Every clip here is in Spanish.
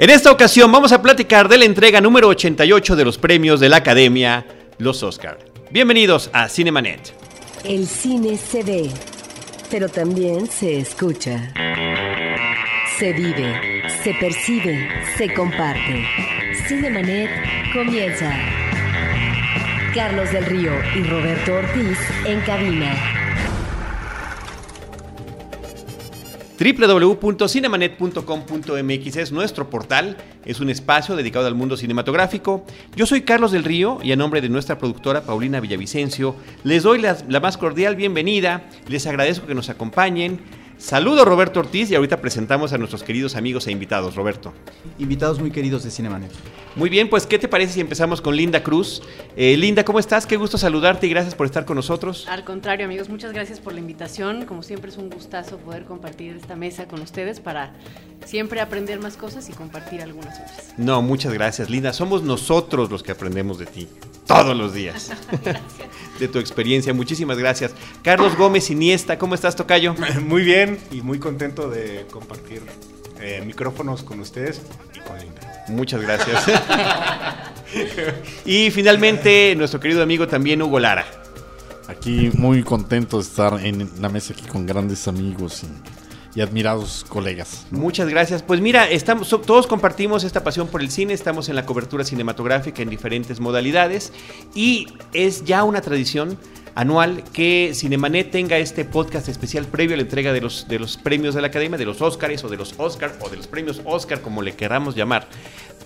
En esta ocasión vamos a platicar de la entrega número 88 de los premios de la Academia, los Oscar. Bienvenidos a Cinemanet. El cine se ve, pero también se escucha. Se vive, se percibe, se comparte. Cinemanet comienza. Carlos del Río y Roberto Ortiz en cabina. www.cinemanet.com.mx es nuestro portal, es un espacio dedicado al mundo cinematográfico. Yo soy Carlos del Río y a nombre de nuestra productora Paulina Villavicencio les doy la, la más cordial bienvenida, les agradezco que nos acompañen. Saludo Roberto Ortiz y ahorita presentamos a nuestros queridos amigos e invitados. Roberto. Invitados muy queridos de Cinemanet. Muy bien, pues ¿qué te parece si empezamos con Linda Cruz? Eh, Linda, ¿cómo estás? Qué gusto saludarte y gracias por estar con nosotros. Al contrario, amigos, muchas gracias por la invitación. Como siempre es un gustazo poder compartir esta mesa con ustedes para siempre aprender más cosas y compartir algunas otras. No, muchas gracias, Linda. Somos nosotros los que aprendemos de ti todos los días. de tu experiencia. Muchísimas gracias. Carlos Gómez Iniesta, ¿cómo estás, Tocayo? Muy bien y muy contento de compartir eh, micrófonos con ustedes y con Linda. Muchas gracias. y finalmente, nuestro querido amigo también, Hugo Lara. Aquí muy contento de estar en la mesa aquí con grandes amigos y, y admirados colegas. Muchas gracias. Pues mira, estamos, todos compartimos esta pasión por el cine, estamos en la cobertura cinematográfica en diferentes modalidades y es ya una tradición anual que Cinemanet tenga este podcast especial previo a la entrega de los, de los premios de la Academia, de los Oscars o de los Oscar o de los premios Oscar, como le queramos llamar.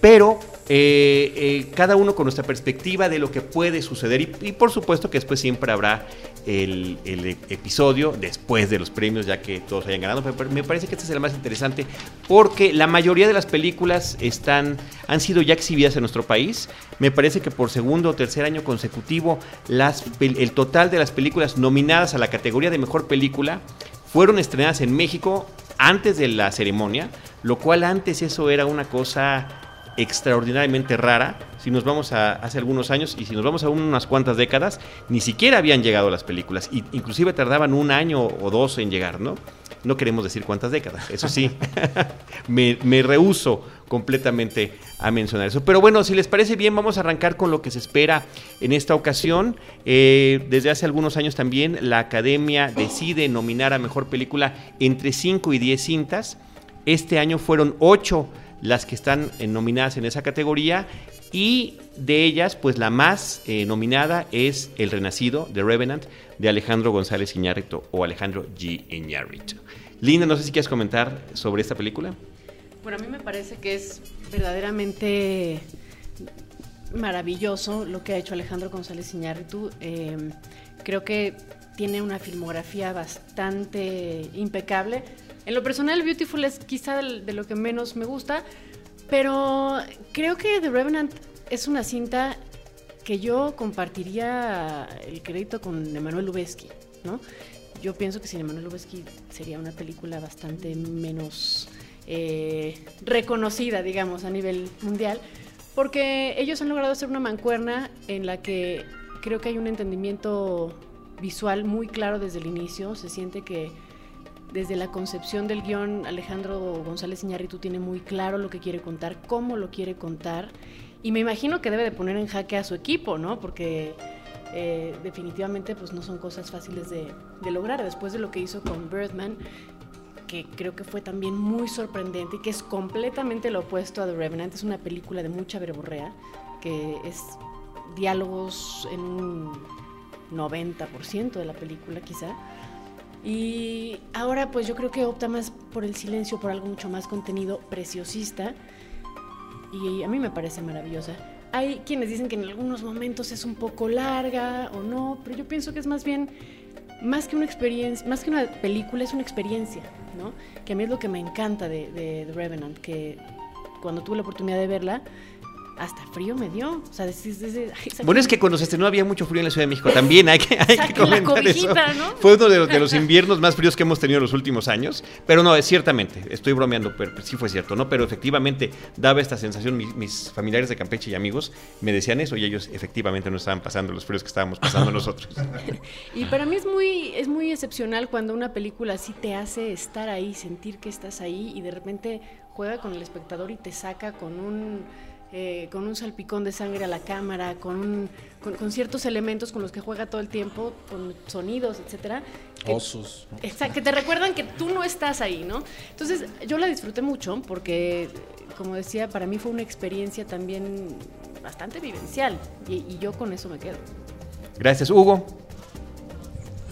Pero eh, eh, cada uno con nuestra perspectiva de lo que puede suceder y, por supuesto que después siempre habrá el, e- episodio después de los premios ya que todos hayan ganado. Pero me parece que este es el más interesante porque la mayoría de las películas están, han sido ya exhibidas en nuestro país. Me parece que por segundo o tercer año consecutivo el total de las películas nominadas a la categoría de mejor película fueron estrenadas en México antes de la ceremonia, lo cual antes eso era una cosa extraordinariamente rara. Si nos vamos a hace algunos años y si nos vamos a unas cuantas décadas, ni siquiera habían llegado las películas. Y inclusive tardaban un año o dos en llegar, ¿no? No queremos decir cuántas décadas, eso sí. me, rehuso completamente a mencionar eso. Pero bueno, si les parece bien, vamos a arrancar con lo que se espera en esta ocasión. Eh, desde hace algunos años también la Academia decide nominar a Mejor Película entre 5 y 10 cintas. Este año fueron 8 las que están eh, nominadas en esa categoría y de ellas, pues la más eh, nominada es El Renacido, de Revenant, de Alejandro González Iñárritu o Alejandro G. Iñárritu. Linda, no sé si quieres comentar sobre esta película. Bueno, a mí me parece que es verdaderamente maravilloso lo que ha hecho Alejandro González Iñárritu. Eh, creo que tiene una filmografía bastante impecable. En lo personal, Beautiful es quizá de lo que menos me gusta, pero creo que The Revenant es una cinta que yo compartiría el crédito con Emanuel Lubezki, ¿no? Yo pienso que sin Emanuel Lubezki sería una película bastante menos eh, reconocida, digamos, a nivel mundial, porque ellos han logrado hacer una mancuerna en la que creo que hay un entendimiento visual muy claro desde el inicio, se siente que desde la concepción del guion, Alejandro González Iñárritu tiene muy claro lo que quiere contar, cómo lo quiere contar, y me imagino que debe de poner en jaque a su equipo, ¿no? Porque eh, definitivamente pues no son cosas fáciles de, lograr. Después de lo que hizo con Birdman, que creo que fue también muy sorprendente y que es completamente lo opuesto a The Revenant, es una película de mucha verborrea, que es diálogos en un 90% de la película quizá. Y ahora pues yo creo que opta más por el silencio, por algo mucho más contenido, preciosista. Y a mí me parece maravillosa. Hay quienes dicen que en algunos momentos es un poco larga o no, pero yo pienso que es más bien, más que una experiencia, más que una película, es una experiencia, ¿no? Que a mí es lo que me encanta de, de The Revenant, que cuando tuve la oportunidad de verla, hasta frío me dio. O sea, ay, saquen- Bueno, es que cuando se estrenó había mucho frío en la Ciudad de México. También hay que, hay que comentar eso. Fue uno de los, de los inviernos más fríos que hemos tenido en los últimos años. Pero no, es ciertamente, estoy bromeando, pero sí fue cierto, ¿no? Pero efectivamente daba esta sensación. Mis, mis familiares de Campeche y amigos me decían eso y ellos efectivamente no estaban pasando los fríos que estábamos pasando nosotros. Y para mí es muy, es muy excepcional cuando una película así te hace estar ahí, sentir que estás ahí y de repente juega con el espectador y te saca con un eh, con un salpicón de sangre a la cámara, con, un- con, con ciertos elementos con los que juega todo el tiempo, con sonidos, etcétera. que- Osos. que te recuerdan que tú no estás ahí, ¿no? Entonces, yo la disfruté mucho porque, como decía, para mí fue una experiencia también bastante vivencial y, y yo con eso me quedo. Gracias, Hugo.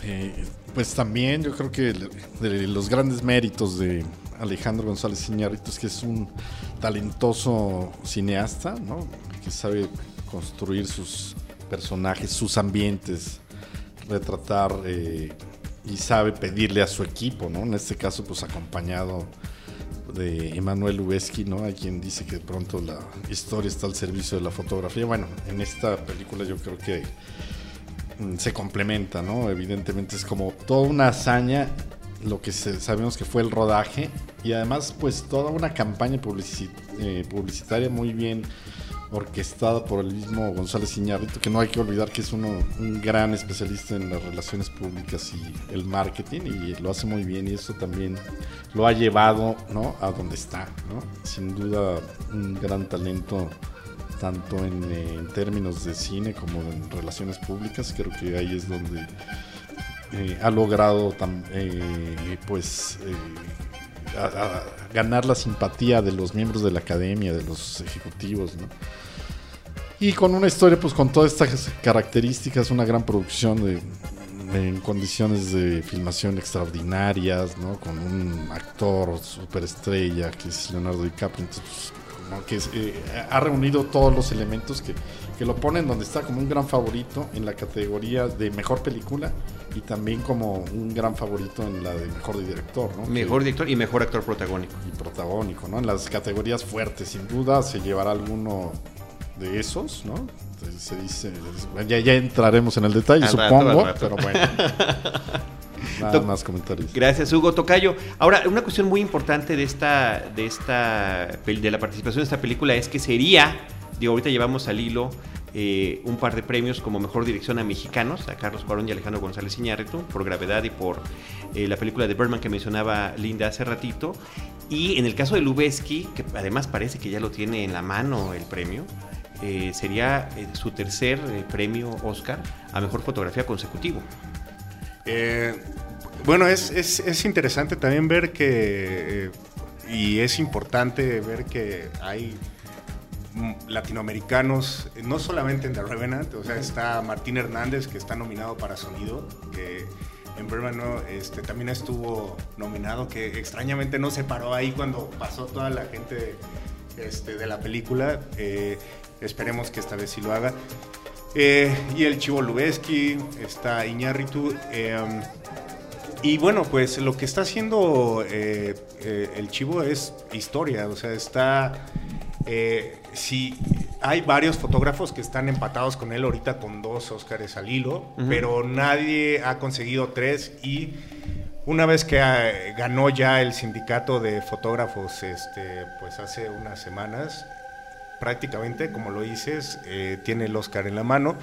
Eh, pues también yo creo que de los grandes méritos de Alejandro González Iñárritu es que es un talentoso cineasta, ¿no? Que sabe construir sus personajes, sus ambientes, retratar eh, y sabe pedirle a su equipo, ¿no? En este caso, pues acompañado de Emanuel Lubezki, ¿no? Hay quien dice que de pronto la historia está al servicio de la fotografía. Bueno, en esta película yo creo que mm, se complementa, ¿no? Evidentemente es como toda una hazaña lo que sabemos que fue el rodaje y además pues toda una campaña eh, publicitaria muy bien orquestada por el mismo González Iñárritu, que no hay que olvidar que es uno, un gran especialista en las relaciones públicas y el marketing y lo hace muy bien y eso también lo ha llevado ¿no? a donde está, ¿no? Sin duda un gran talento tanto en, términos de cine como en relaciones públicas, creo que ahí es donde eh, ha logrado eh, pues a- a- ganar la simpatía de los miembros de la academia, de los ejecutivos, ¿no? Y con una historia, pues con todas estas características, una gran producción de, en condiciones de filmación extraordinarias, ¿no? Con un actor superestrella que es Leonardo DiCaprio, entonces, pues, como que eh, ha reunido todos los elementos que, que lo ponen donde está como un gran favorito en la categoría de mejor película y también como un gran favorito en la de mejor director, ¿no? Mejor Que- director y mejor actor protagónico. y protagónico, ¿no? En las categorías fuertes, sin duda se llevará alguno de esos, ¿no? Entonces, se dice, ya, ya entraremos en el detalle, Al supongo, rato. pero bueno. Nada más comentarios. Gracias, Hugo Tocayo. Ahora, una cuestión muy importante de esta, de esta, de la participación de esta película es que sería, digo, ahorita llevamos al hilo eh, un par de premios como mejor dirección a mexicanos, a Carlos Cuarón y Alejandro González Iñárritu, por Gravedad y por eh, la película de Berman que mencionaba Linda hace ratito. Y en el caso de Lubeski, que además parece que ya lo tiene en la mano el premio, eh, sería su tercer premio Oscar a mejor fotografía consecutivo. Bueno, es, es- es interesante también ver que, y es importante ver que hay latinoamericanos, eh, no solamente en The Revenant, o sea, está Martín Hernández, que está nominado para Sonido, que en Berman no, este, también estuvo nominado, que extrañamente no se paró ahí cuando pasó toda la gente este, de la película. Eh, esperemos que esta vez sí lo haga. Eh, y el Chivo Lubeski, está Iñárritu. y bueno, pues lo que está haciendo el Chivo es historia, o sea, está... eh, sí, hay varios fotógrafos que están empatados con él ahorita con dos Óscares al hilo, pero nadie ha conseguido tres y una vez que ah, ganó ya el sindicato de fotógrafos, este, pues hace unas semanas, prácticamente, como lo dices, eh, tiene el Oscar en la mano.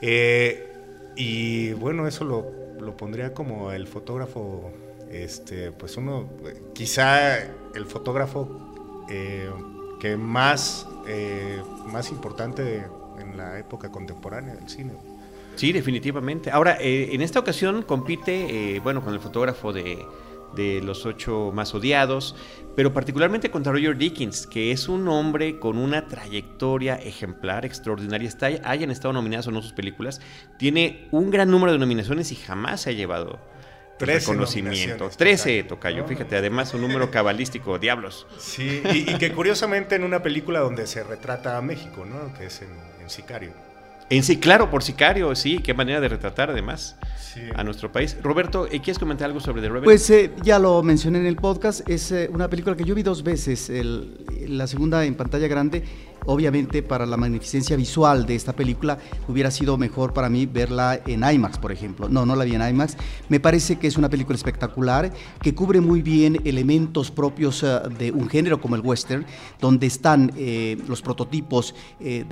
Eh, y bueno, eso lo, lo pondría como el fotógrafo, este, pues uno, eh, quizá el fotógrafo eh, que más, eh, más importante en la época contemporánea del cine. Sí, definitivamente. Ahora, eh, en esta ocasión compite, eh, bueno, con el fotógrafo de, de Los Ocho Más Odiados, pero particularmente contra Roger Dickens, que es un hombre con una trayectoria ejemplar, extraordinaria. Está, hayan estado nominadas o no sus películas. Tiene un gran número de nominaciones y jamás se ha llevado 13 reconocimiento. nominaciones, 13, Tocayo. Fíjate, además un número cabalístico, diablos. Sí, y, y que curiosamente en una película donde se retrata a México, ¿no? Que es en, en Sicario. En sí, claro, por sicario, sí, qué manera de retratar además Sí. a nuestro país. Roberto, ¿eh, ¿quieres comentar algo sobre The Revenant? Pues eh, ya lo mencioné en el podcast, es eh, una película que yo vi dos veces, el- la segunda en pantalla grande. Obviamente para la magnificencia visual de esta película hubiera sido mejor para mí verla en IMAX, por ejemplo. No, no la vi en IMAX. Me parece que es una película espectacular, que cubre muy bien elementos propios eh, de un género como el western, donde están eh, los prototipos eh,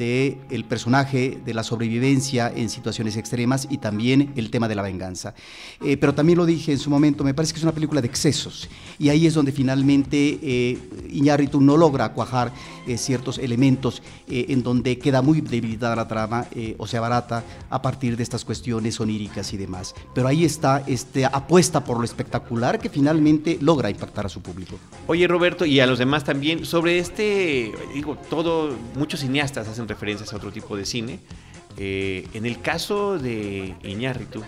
del personaje, de la sobrevivencia en situaciones extremas y también el tema de la venganza. pero también lo dije en su momento, me parece que es una película de excesos y ahí es donde finalmente Iñárritu no logra cuajar ciertos elementos en donde queda muy debilitada la trama o sea barata a partir de estas cuestiones oníricas y demás. Pero ahí está este, apuesta por lo espectacular que finalmente logra impactar a su público. Oye Roberto y a los demás también, sobre este, digo, todo, muchos cineastas hacen referencias a otro tipo de cine. Eh, en el caso de Iñárritu,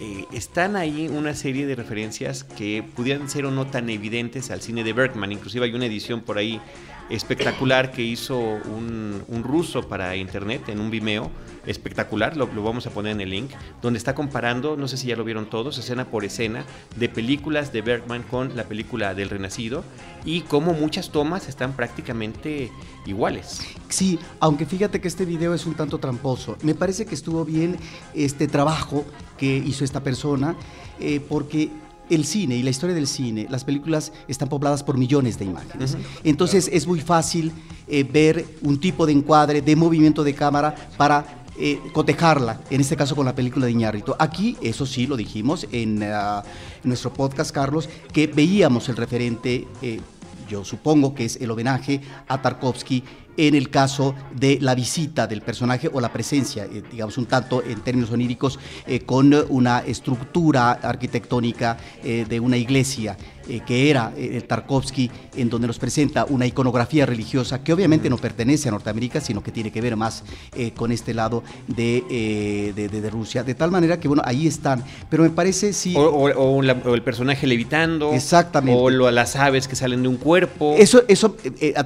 eh, están ahí una serie de referencias que pudieran ser o no tan evidentes al cine de Bergman. Inclusive hay una edición por ahí espectacular que hizo un, ruso para internet en un Vimeo, espectacular, lo, vamos a poner en el link, donde está comparando, no sé si ya lo vieron todos, escena por escena, de películas de Bergman con la película del Renacido y cómo muchas tomas están prácticamente iguales. Sí, aunque fíjate que este video es un tanto tramposo, me parece que estuvo bien este trabajo que hizo esta persona, eh, porque el cine y la historia del cine, las películas están pobladas por millones de imágenes. Entonces es muy fácil eh, ver un tipo de encuadre, de movimiento de cámara para eh, cotejarla, en este caso con la película de Iñárritu. Aquí, eso sí, lo dijimos en, ah, nuestro podcast, Carlos, que veíamos el referente, eh, yo supongo que es el homenaje a Tarkovsky en el caso de la visita del personaje o la presencia, eh, digamos un tanto en términos oníricos, eh, con una estructura arquitectónica eh, de una iglesia eh, que era eh, Tarkovsky, en donde nos presenta una iconografía religiosa que obviamente no pertenece a Norteamérica, sino que tiene que ver más eh, con este lado de, de, Rusia. De tal manera que, bueno, ahí están. Pero me parece sí. O, el personaje levitando. Exactamente. O las aves que salen de un cuerpo. Eso, eso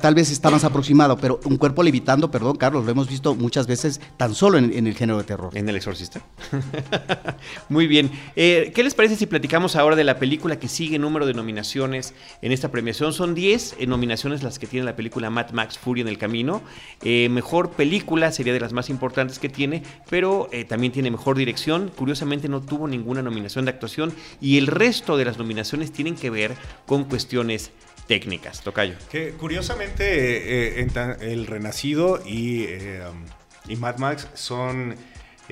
tal vez está más aproximado, pero un cuerpo levitando, perdón, Carlos, lo hemos visto muchas veces tan solo en, en el género de terror. En El Exorcista. Muy bien. ¿Qué les parece si platicamos ahora de la película que sigue número de nominaciones? en esta premiación. Son 10 eh, nominaciones las que tiene la película Mad Max Fury en el camino. Eh, mejor película sería de las más importantes que tiene, pero eh, también tiene mejor dirección. Curiosamente no tuvo ninguna nominación de actuación y el resto de las nominaciones tienen que ver con cuestiones técnicas. Tocayo. Que curiosamente El Renacido y, y Mad Max son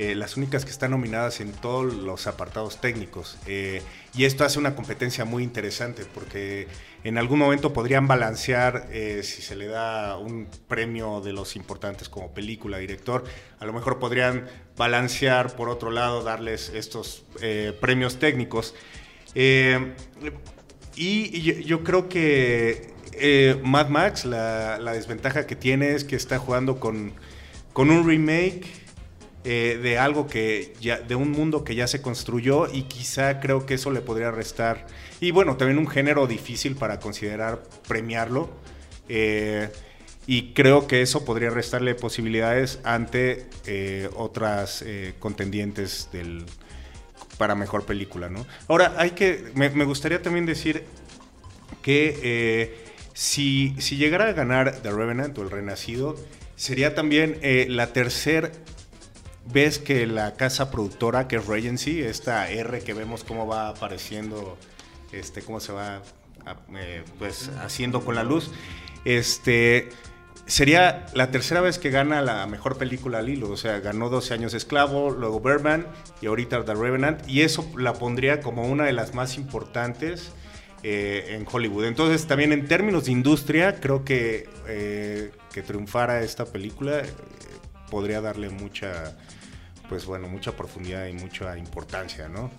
eh, las únicas que están nominadas en todos los apartados técnicos. Eh, y esto hace una competencia muy interesante porque en algún momento podrían balancear, eh, si se le da un premio de los importantes como película, director, a lo mejor podrían balancear por otro lado, darles estos premios técnicos. y, yo, creo que Mad Max, la, desventaja que tiene es que está jugando con, con un remake eh, de algo que ya, de un mundo que ya se construyó y quizá creo que eso le podría restar. Y bueno, también un género difícil para considerar premiarlo. Eh, y creo que eso podría restarle posibilidades ante eh, otras contendientes del, para mejor película, ¿no? Ahora, hay que, me, gustaría también decir que si, si, llegara a ganar The Revenant o El Renacido, sería también la tercera ves que la casa productora, que es Regency, esta R que vemos cómo va apareciendo, este, cómo se va eh, pues, haciendo con la luz, este, sería la tercera vez que gana la mejor película Lilo. O sea, ganó 12 años Esclavo, luego Birdman y ahorita The Revenant. Y eso la pondría como una de las más importantes eh, en Hollywood. Entonces, también en términos de industria, creo que eh, que triunfara esta película podría darle mucha pues bueno, mucha profundidad y mucha importancia, ¿no?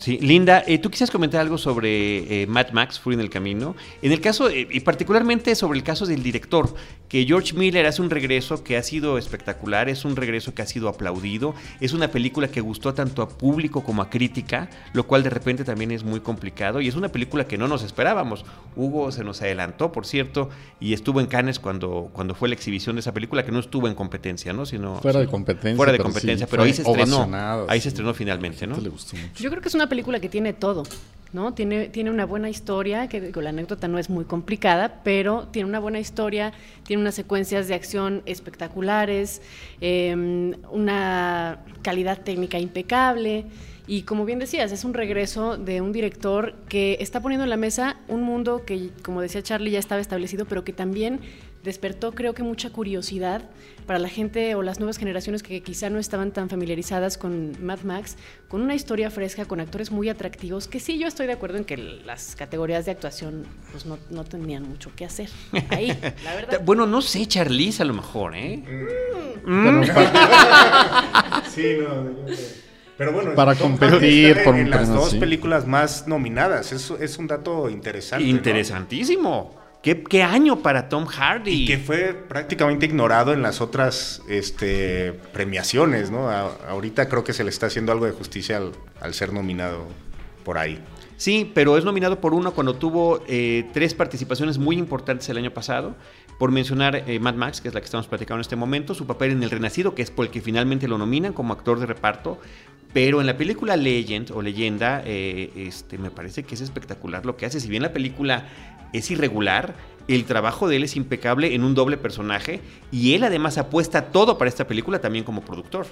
Sí, Linda, eh, tú quisieras comentar algo sobre eh, Mad Max, Fury en el Camino. En el caso, eh, y particularmente sobre el caso del director, que George Miller hace un regreso que ha sido espectacular, es un regreso que ha sido aplaudido, es una película que gustó tanto a público como a crítica, lo cual de repente también es muy complicado, y es una película que no nos esperábamos. Hugo se nos adelantó, por cierto, y estuvo en Cannes cuando, cuando fue la exhibición de esa película, que no estuvo en competencia, ¿no? Sino, fuera de competencia. Fuera de competencia, pero, ahí se estrenó. Ahí se estrenó finalmente, ¿no? Yo creo que es una película que tiene todo. ¿no? Tiene, tiene una buena historia, que digo, la anécdota no es muy complicada, pero tiene una buena historia, tiene unas secuencias de acción espectaculares, eh, una calidad técnica impecable. Y como bien decías, es un regreso de un director que está poniendo en la mesa un mundo que, como decía Charlie, ya estaba establecido, pero que también despertó creo que mucha curiosidad para la gente o las nuevas generaciones que quizá no estaban tan familiarizadas con Mad Max, con una historia fresca, con actores muy atractivos, que sí, yo estoy de acuerdo en que las categorías de actuación pues no, no tenían mucho que hacer ahí, la verdad. Bueno, no sé, Charlize a lo mejor, ¿eh? Mm. sí, no. Pero bueno, para competir por en un las dos sí. películas más nominadas. Es, es un dato interesante. ¿no? ¿Qué, qué año para Tom Hardy? Y que fue prácticamente ignorado en las otras este, premiaciones, ¿no? A- ahorita creo que se le está haciendo algo de justicia al, al ser nominado por ahí. Sí, pero es nominado por uno cuando tuvo eh, tres participaciones muy importantes el año pasado. Por mencionar eh, Mad Max, que es la que estamos platicando en este momento, su papel en El Renacido, que es por el que finalmente lo nominan como actor de reparto. Pero en la película Legend o Leyenda, eh, este, me parece que es espectacular lo que hace. Si bien la película es irregular, el trabajo de él es impecable en un doble personaje y él además apuesta todo para esta película también como productor.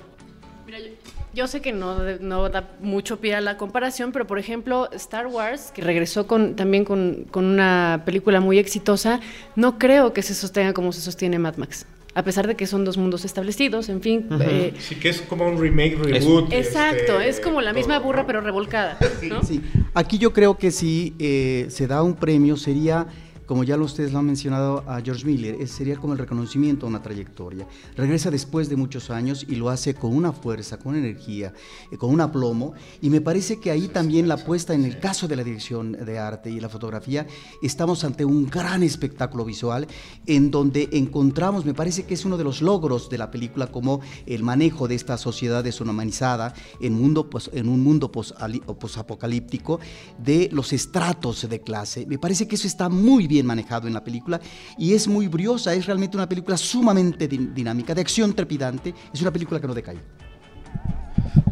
Yo, sé que no, da mucho pie a la comparación, pero por ejemplo, Star Wars, que regresó con, también con, con una película muy exitosa, no creo que se sostenga como se sostiene Mad Max. A pesar de que son dos mundos establecidos, en fin. eh, Sí, que es como un remake, reboot. exacto, este, es como la misma todo, burra ¿no? pero revolcada. ¿no? Sí, aquí yo creo que si eh, se da un premio sería, como ya ustedes lo han mencionado a George Miller, sería como el reconocimiento a una trayectoria. Regresa después de muchos años y lo hace con una fuerza, con energía, eh, con un aplomo. Y me parece que ahí también la apuesta en el caso de la dirección de arte y la fotografía, estamos ante un gran espectáculo visual en donde encontramos, me parece que es uno de los logros de la película como el manejo de esta sociedad deshumanizada en, mundo, pues, en un mundo posapocalíptico de los estratos de clase. Me parece que eso está muy bien manejado en la película y es muy briosa, es realmente una película sumamente din- dinámica, de acción trepidante, es una película que no decae.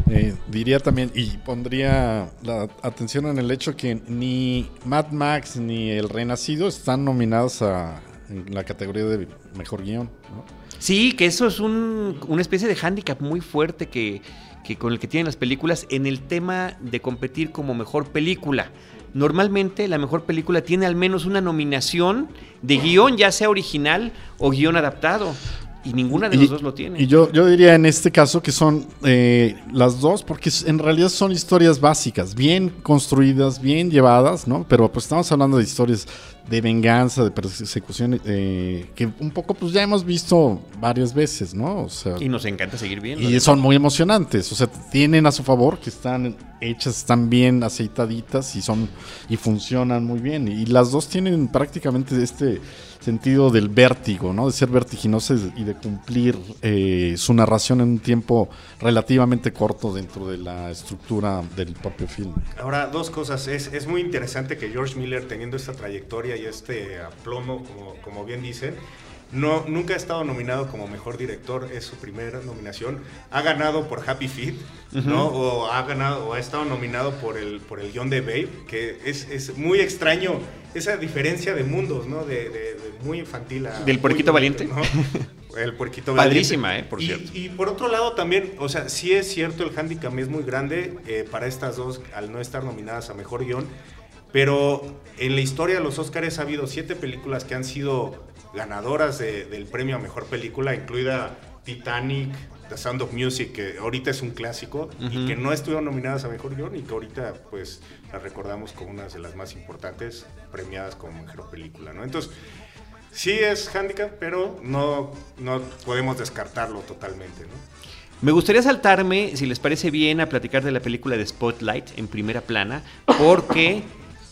Eh, diría también, y pondría la atención en el hecho que ni Mad Max ni El Renacido están nominados a, en la categoría de mejor guion. ¿no? Sí, que eso es un- una especie de hándicap muy fuerte que, que con el que tienen las películas en el tema de competir como mejor película. Normalmente la mejor película tiene al menos una nominación de guion, ya sea original o guion adaptado. Y ninguna de Y- los dos lo tiene. Y yo, yo diría en este caso que son eh, las dos, porque en realidad son historias básicas, bien construidas, bien llevadas, ¿no? Pero pues estamos hablando de historias de venganza, de persecución, eh, que un poco pues ya hemos visto varias veces, ¿no? O sea, Y nos encanta seguir viendo. y son muy emocionantes, o sea, tienen a su favor que están hechas, están bien aceitaditas y son y funcionan muy bien. Y las dos tienen prácticamente este sentido del vértigo, ¿no? De ser vertiginosas y de cumplir eh, su narración en un tiempo relativamente corto dentro de la estructura del propio film. Ahora, dos cosas. Es, es muy interesante que George Miller, teniendo esta trayectoria y este aplomo, como, como bien dicen, no, nunca ha estado nominado como mejor director, es su primera nominación. Ha ganado por Happy Feet, ¿no? O ha ganado, o ha estado nominado por el, por el guion de Babe, que es, es muy extraño esa diferencia de mundos, ¿no? De, de- de muy infantil a. ¿Del puerquito valiente? ¿no? El puerquito Padrísima, valiente. eh, por Y- cierto. y por otro lado también, o sea, sí es cierto, el handicap es muy grande eh, para estas dos al no estar nominadas a mejor guion, pero en la historia de los Oscars ha habido siete películas que han sido ganadoras de- del premio a mejor película, incluida Titanic, The Sound of Music, que ahorita es un clásico y que no estuvieron nominadas a mejor guion y que ahorita pues las recordamos como una de las más importantes premiadas como mejor película, ¿no? Entonces, sí es handicap, pero no, no podemos descartarlo totalmente, ¿no? Me gustaría saltarme, si les parece bien, a platicar de la película de Spotlight en primera plana, porque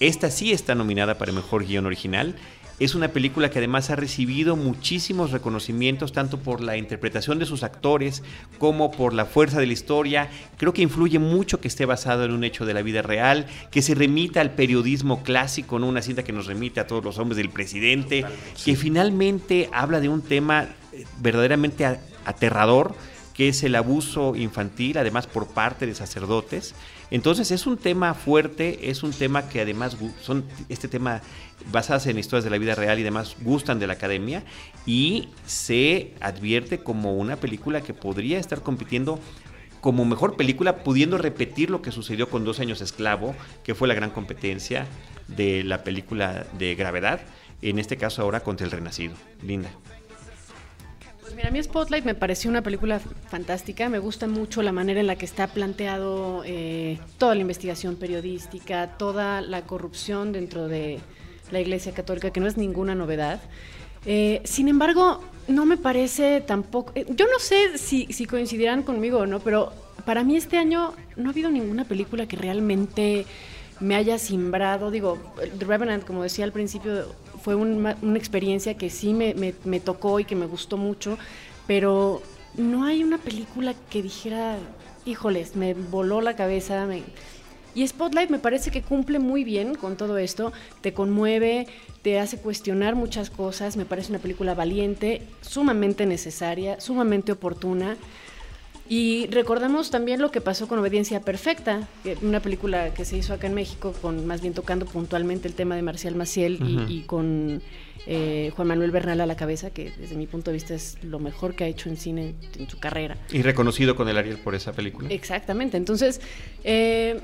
esta sí está nominada para mejor guion original. Es una película que además ha recibido muchísimos reconocimientos, tanto por la interpretación de sus actores como por la fuerza de la historia. Creo que influye mucho que esté basado en un hecho de la vida real, que se remita al periodismo clásico, ¿no? una cinta que nos remite a todos los hombres del presidente, que finalmente habla de un tema eh, verdaderamente aterrador que es el abuso infantil, además por parte de sacerdotes. Entonces es un tema fuerte, es un tema que además son este tema basadas en historias de la vida real y demás gustan de la academia y se advierte como una película que podría estar compitiendo como mejor película, pudiendo repetir lo que sucedió con Dos años esclavo, que fue la gran competencia de la película de gravedad, en este caso ahora contra el Renacido. Linda. Pues mira, a mí Spotlight me pareció una película fantástica. Me gusta mucho la manera en la que está planteado eh, toda la investigación periodística, toda la corrupción dentro de la Iglesia Católica, que no es ninguna novedad. Eh, sin embargo, no me parece tampoco. Eh, yo no sé si, si coincidirán conmigo o no, pero para mí este año no ha habido ninguna película que realmente me haya simbrado. Digo, The Revenant, como decía al principio, fue una, experiencia que sí me, me, tocó y que me gustó mucho, pero no hay una película que dijera, híjoles, me voló la cabeza. Y Spotlight me parece que cumple muy bien con todo esto, te conmueve, te hace cuestionar muchas cosas, me parece una película valiente, sumamente necesaria, sumamente oportuna. Y recordamos también lo que pasó con Obediencia Perfecta, una película que se hizo acá en México, con más bien tocando puntualmente el tema de Marcial Maciel y, con eh, Juan Manuel Bernal a la cabeza, que desde mi punto de vista es lo mejor que ha hecho en cine en su carrera. Y reconocido con el Ariel por esa película. Exactamente, entonces, eh,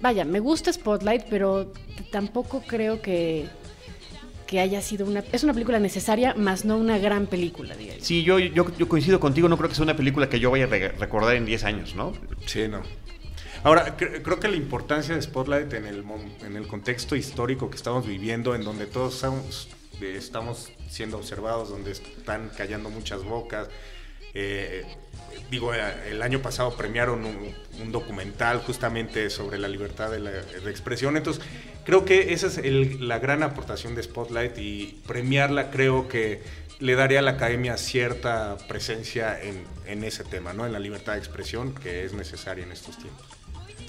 vaya, me gusta Spotlight, pero tampoco creo que que haya sido una... Es una película necesaria, más no una gran película, digamos. Sí, yo, yo, coincido contigo, no creo que sea una película que yo vaya a recordar en 10 años, ¿no? Sí, no. Ahora, creo que la importancia de Spotlight en el, en el contexto histórico que estamos viviendo, en donde todos estamos, estamos siendo observados, donde están callando muchas bocas, eh, digo, eh, el año pasado premiaron un, documental justamente sobre la libertad de, la, expresión, entonces creo que esa es la gran aportación de Spotlight y premiarla creo que le daría a la academia cierta presencia en, ese tema, ¿no? en la libertad de expresión que es necesaria en estos tiempos.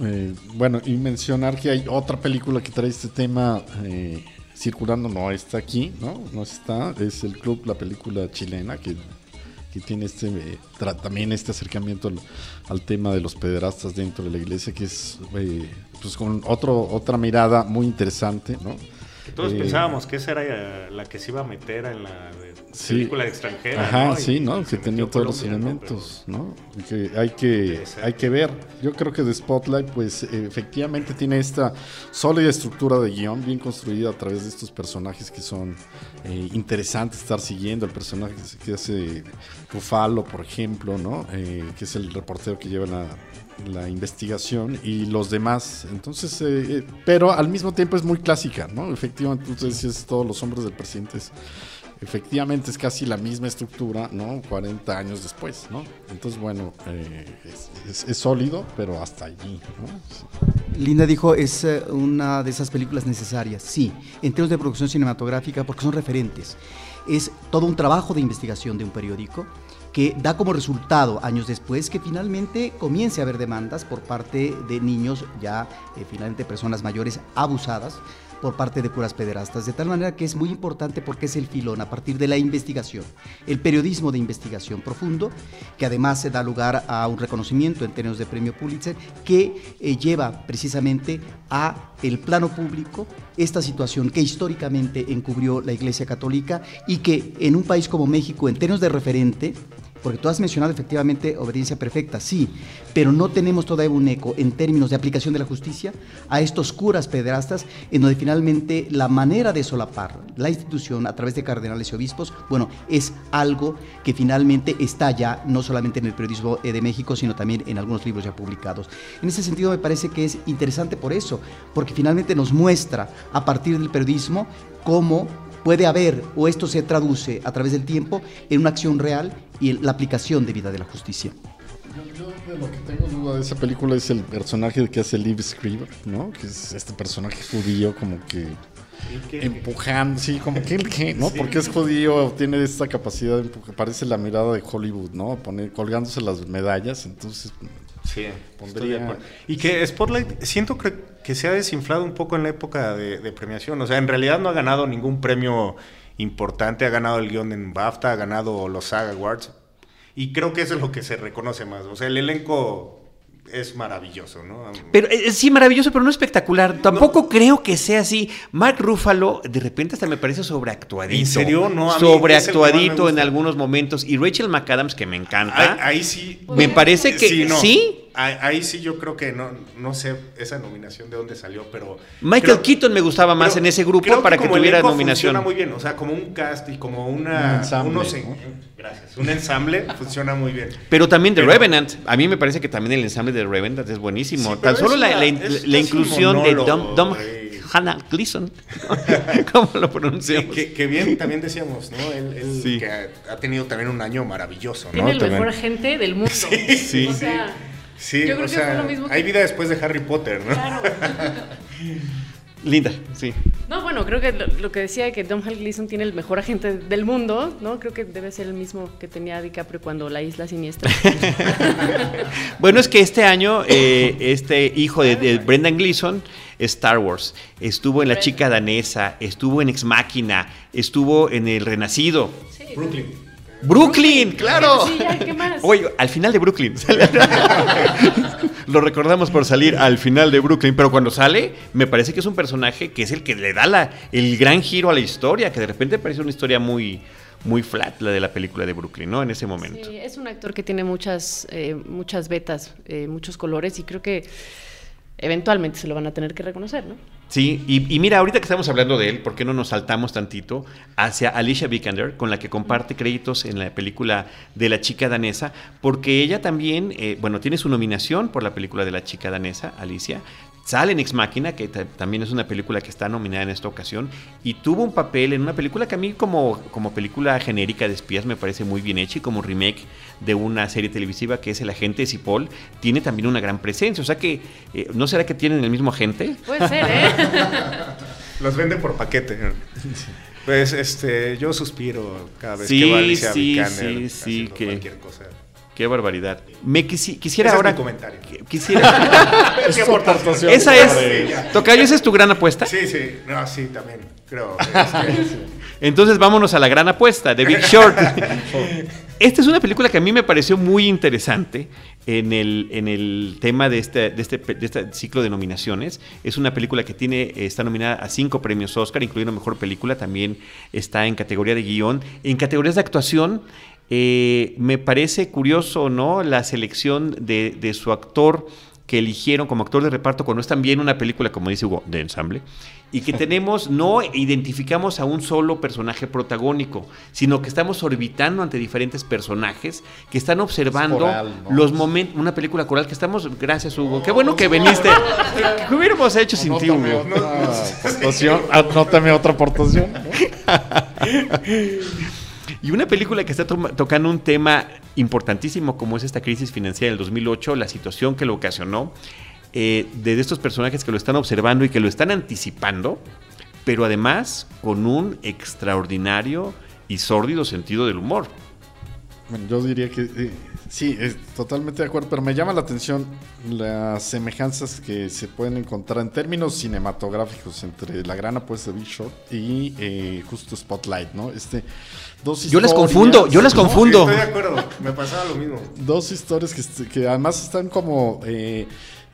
Eh, bueno, y mencionar que hay otra película que trae este tema eh, circulando, no está aquí, ¿no? No está, es el club, la película chilena que que tiene este eh, también este acercamiento al, tema de los pederastas dentro de la iglesia, que es eh, pues con otro, otra mirada muy interesante, ¿no? Todos eh, pensábamos que esa era la que se iba a meter en la película extranjera. Ajá, sí, ¿no? Que tenía todos los elementos, ¿no? Que hay que, hay que ver. Yo creo que The Spotlight, pues efectivamente tiene esta sólida estructura de guion bien construida a través de estos personajes que son eh, interesantes estar siguiendo. El personaje que hace Rufalo, por ejemplo, ¿no? Eh, que es el reportero que lleva la, la investigación y los demás. Entonces, eh, pero al mismo tiempo es muy clásica, ¿no? Efectivamente, tú decías todos los hombres del presidente efectivamente es casi la misma estructura, ¿no? 40 años después, ¿no? Entonces, bueno, eh, es, sólido, pero hasta allí, ¿no? Linda dijo, es eh, una de esas películas necesarias, sí, en términos de producción cinematográfica, porque son referentes. Es todo un trabajo de investigación de un periódico que da como resultado años después que finalmente comience a haber demandas por parte de niños, ya eh, finalmente personas mayores abusadas por parte de curas pederastas, de tal manera que es muy importante porque es el filón a partir de la investigación, el periodismo de investigación profundo, que además se da lugar a un reconocimiento en términos de premio Pulitzer, que eh, lleva precisamente a el plano público esta situación que históricamente encubrió la Iglesia Católica y que en un país como México, en términos de referente, porque tú has mencionado efectivamente obediencia perfecta, sí, pero no tenemos todavía un eco en términos de aplicación de la justicia a estos curas pederastas, en donde finalmente la manera de solapar la institución a través de cardenales y obispos, bueno, es algo que finalmente está ya no solamente en el periodismo eh, de México, sino también en algunos libros ya publicados. En ese sentido me parece que es interesante por eso, porque finalmente nos muestra a partir del periodismo cómo puede haber o esto se traduce a través del tiempo en una acción real y la aplicación de vida de la justicia. Yo, lo que tengo duda de esa película es el personaje que hace Liv Scriber, ¿no? Que es este personaje judío como que empujando, sí, como que, ¿no? Porque es judío, tiene esta capacidad de empujar, parece la mirada de Hollywood, ¿no? Poner, colgándose las medallas, entonces Sí, pondría. Y que Spotlight siento que, que, se ha desinflado un poco en la época de, premiación. O sea, en realidad no ha ganado ningún premio importante. Ha ganado el guion en BAFTA, ha ganado los SAG Awards. Y creo que eso es lo que se reconoce más. O sea, el elenco es maravilloso, ¿no? Pero eh, sí, maravilloso, pero no espectacular. Tampoco creo que sea así. Mark Ruffalo, de repente hasta me parece sobreactuadito. ¿En serio? No, a mí sobreactuadito en algunos momentos. Y Rachel McAdams, que me encanta. Ahí, ahí sí. me parece que sí. no. Ahí sí yo creo que no, no sé esa nominación de dónde salió, pero... Michael creo- Keaton me gustaba más en ese grupo creo para que, tuviera nominación. Funciona muy bien, o sea, como un cast y como Un una... ensamble, unos en- ¿no? Gracias. Un ensamble funciona muy bien. Pero también The Pero- Revenant. A mí me parece que también el ensamble de The Revenant es buenísimo. Sí, Tan solo la, la- es- la es un inclusión de Dom, Dom. Hannah Gleason. ¿Cómo lo pronunciamos? que- que bien también decíamos, ¿no? Él, él Sí. que ha, ha tenido también un año maravilloso, ¿no? Tiene el También. mejor gente del mundo. sí. O sea, Sí, Yo creo o que sea, fue lo mismo que- hay vida después de Harry Potter, ¿no? claro. Linda, sí. No, bueno, creo que lo, lo que decía de que Don Hal Gleason tiene el mejor agente del mundo, ¿no? Creo que debe ser el mismo que tenía DiCaprio cuando La Isla Siniestra. Bueno, es que este año, eh, este hijo de, de Brendan Gleeson, Star Wars, estuvo en La Chica Danesa, estuvo en Ex Máquina, estuvo en El Renacido. Brooklyn. Brooklyn, claro. Sí, ya, ¿qué más? Oye, al final de Brooklyn. Lo recordamos por salir al final de Brooklyn, pero cuando sale, me parece que es un personaje que es el que le da la, el gran giro a la historia, que de repente parece una historia muy, muy flat, la de la película de Brooklyn, ¿no? En ese momento. Sí, es un actor que tiene muchas, eh, muchas vetas, eh, muchos colores y creo que eventualmente se lo van a tener que reconocer, ¿no? Sí, y, y mira, ahorita que estamos hablando de él, ¿por qué no nos saltamos tantito hacia Alicia Vikander, con la que comparte créditos en la película de La chica danesa? Porque ella también, eh, bueno, tiene su nominación por la película de La chica danesa, Alicia. Sale en Ex Máquina, que ta- también es una película que está nominada en esta ocasión, y tuvo un papel en una película que a mí como, como película genérica de espías me parece muy bien hecha y como remake de una serie televisiva que es El Agente Cipoll, tiene también una gran presencia. O sea que, eh, ¿no será que tienen el mismo agente? Puede ser, ¿eh? Los vende por paquete. Pues este, yo suspiro cada vez Sí, que va Alicia sí, Vikander sí, sí, que- cualquier cosa. Qué barbaridad. Me quisi- quisiera Ese es ahora. mi comentario. qui- Quisiera. Es aportación. esa es. Tocayo, esa es tu gran apuesta. Sí, sí, no, sí, también, creo. este, Entonces vámonos a la gran apuesta de Big Short. Esta es una película que a mí me pareció muy interesante en el, en el tema de este, de, este, de este ciclo de nominaciones. Es una película que tiene, está nominada a cinco premios Oscar, incluyendo Mejor Película, también está en categoría de guion. En categorías de actuación, eh, me parece curioso, ¿no? La selección de, de su actor que eligieron como actor de reparto cuando es también una película, como dice Hugo, de ensamble, y que tenemos, no identificamos a un solo personaje protagónico, sino que estamos orbitando ante diferentes personajes que están observando coral, ¿no? los momentos, una película coral que estamos, gracias Hugo, qué bueno que viniste, ¿qué hubiéramos hecho sin ti, Hugo? otra aportación. Anótame otra aportación. Y una película que está to- tocando un tema importantísimo como es esta crisis financiera del 2008, la situación que lo ocasionó, eh, de estos personajes que lo están observando y que lo están anticipando, pero además con un extraordinario y sórdido sentido del humor. Bueno, yo diría que eh, sí, es totalmente de acuerdo, pero me llama la atención las semejanzas que se pueden encontrar en términos cinematográficos entre la gran apuesta de Big Short y eh, justo Spotlight, ¿no? Este, dos Yo las historias- confundo, yo las ¿no? confundo. Estoy de acuerdo, me pasaba lo mismo. Dos historias que, además están como eh,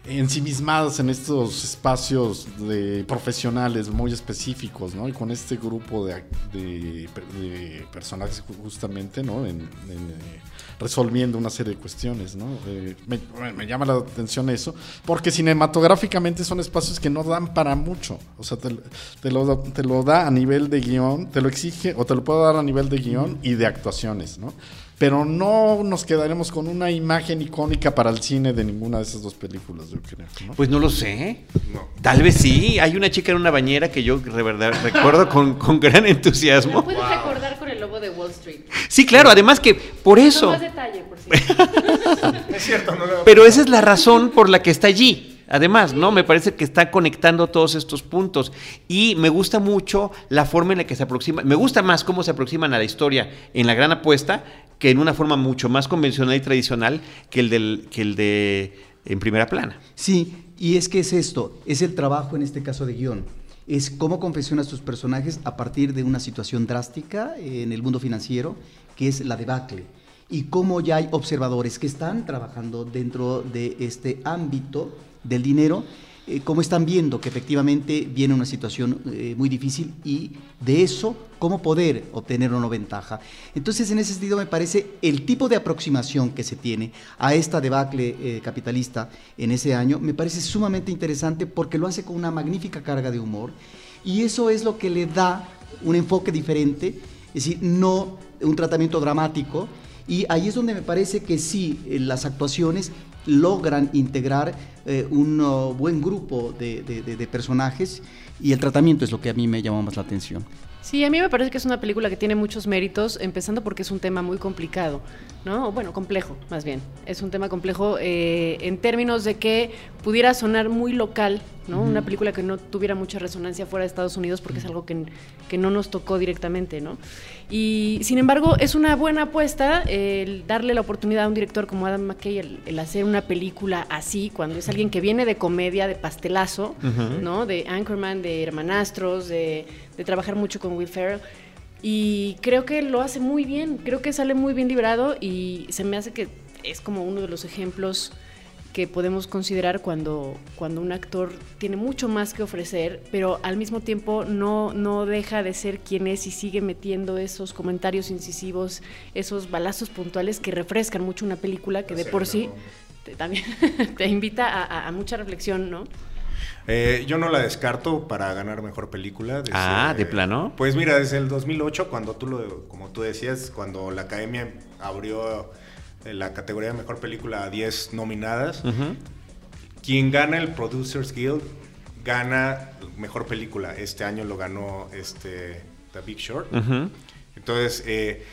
ensimismadas en estos espacios de profesionales muy específicos, ¿no? Y con este grupo de, de- de personajes ju- justamente, ¿no? En, en, eh, resolviendo una serie de cuestiones, ¿no? Eh, me, me llama la atención eso, porque cinematográficamente son espacios que no dan para mucho. O sea, te, te lo, da- te lo da a nivel de guion, te lo exige, o te lo puedo dar a nivel de guion y de actuaciones, ¿no? Pero no nos quedaremos con una imagen icónica para el cine de ninguna de esas dos películas, yo creo. ¿no? Pues no lo sé. No. Tal vez sí. Hay una chica en una bañera que yo de verdad recuerdo con, con gran Lo entusiasmo. puedes recordar con el lobo de Wall Street. Sí, claro, además que por No eso. más detalle, por cierto. Es cierto, no lo- Pero esa es la razón por la que está allí. Además, ¿no? Me parece que está conectando todos estos puntos. Y me gusta mucho la forma en la que se aproxima. Me gusta más cómo se aproximan a la historia en la gran apuesta que en una forma mucho más convencional y tradicional que el, del, que el de en primera plana. Sí, y es que es esto, es el trabajo en este caso de guion. Es cómo confeccionas tus personajes a partir de una situación drástica en el mundo financiero, que es la debacle. y cómo ya hay observadores que están trabajando dentro de este ámbito del dinero, eh, cómo están viendo que efectivamente viene una situación eh, muy difícil y de eso, cómo poder obtener una ventaja. Entonces, en ese sentido, me parece el tipo de aproximación que se tiene a esta debacle eh, capitalista en ese año, me parece sumamente interesante porque lo hace con una magnífica carga de humor y eso es lo que le da un enfoque diferente, es decir, no un tratamiento dramático, y ahí es donde me parece que sí, eh, las actuaciones logran integrar eh, un uh, buen grupo de, de, personajes y el tratamiento es lo que a mí me llama más la atención. Sí, a mí me parece que es una película que tiene muchos méritos, empezando porque es un tema muy complicado, ¿no? Bueno, complejo, más bien. Es un tema complejo eh, en términos de que pudiera sonar muy local, ¿no? Una película que no tuviera mucha resonancia fuera de Estados Unidos porque es algo que, que, no nos tocó directamente, ¿no? Y sin embargo, es una buena apuesta el darle la oportunidad a un director como Adam McKay el, el hacer una película así, cuando es alguien que viene de comedia, de pastelazo, uh -huh. ¿no? De Anchorman, de Hermanastros, de, de trabajar mucho con Will Ferrell. Y creo que lo hace muy bien, creo que sale muy bien librado y se me hace que es como uno de los ejemplos que podemos considerar cuando, cuando un actor tiene mucho más que ofrecer, pero al mismo tiempo no, no deja de ser quien es y sigue metiendo esos comentarios incisivos, esos balazos puntuales que refrescan mucho una película que de por sí te, también te invita a, a, mucha reflexión, ¿no? Eh, yo no la descarto para ganar mejor película. Desde, ah, ¿de plano? Pues mira, desde el 2008, cuando tú lo, como tú decías, cuando la Academia abrió la categoría de mejor película a 10 nominadas, uh -huh. quien gana el Producers Guild gana mejor película. Este año lo ganó este, The Big Short. Uh -huh. Entonces, eh,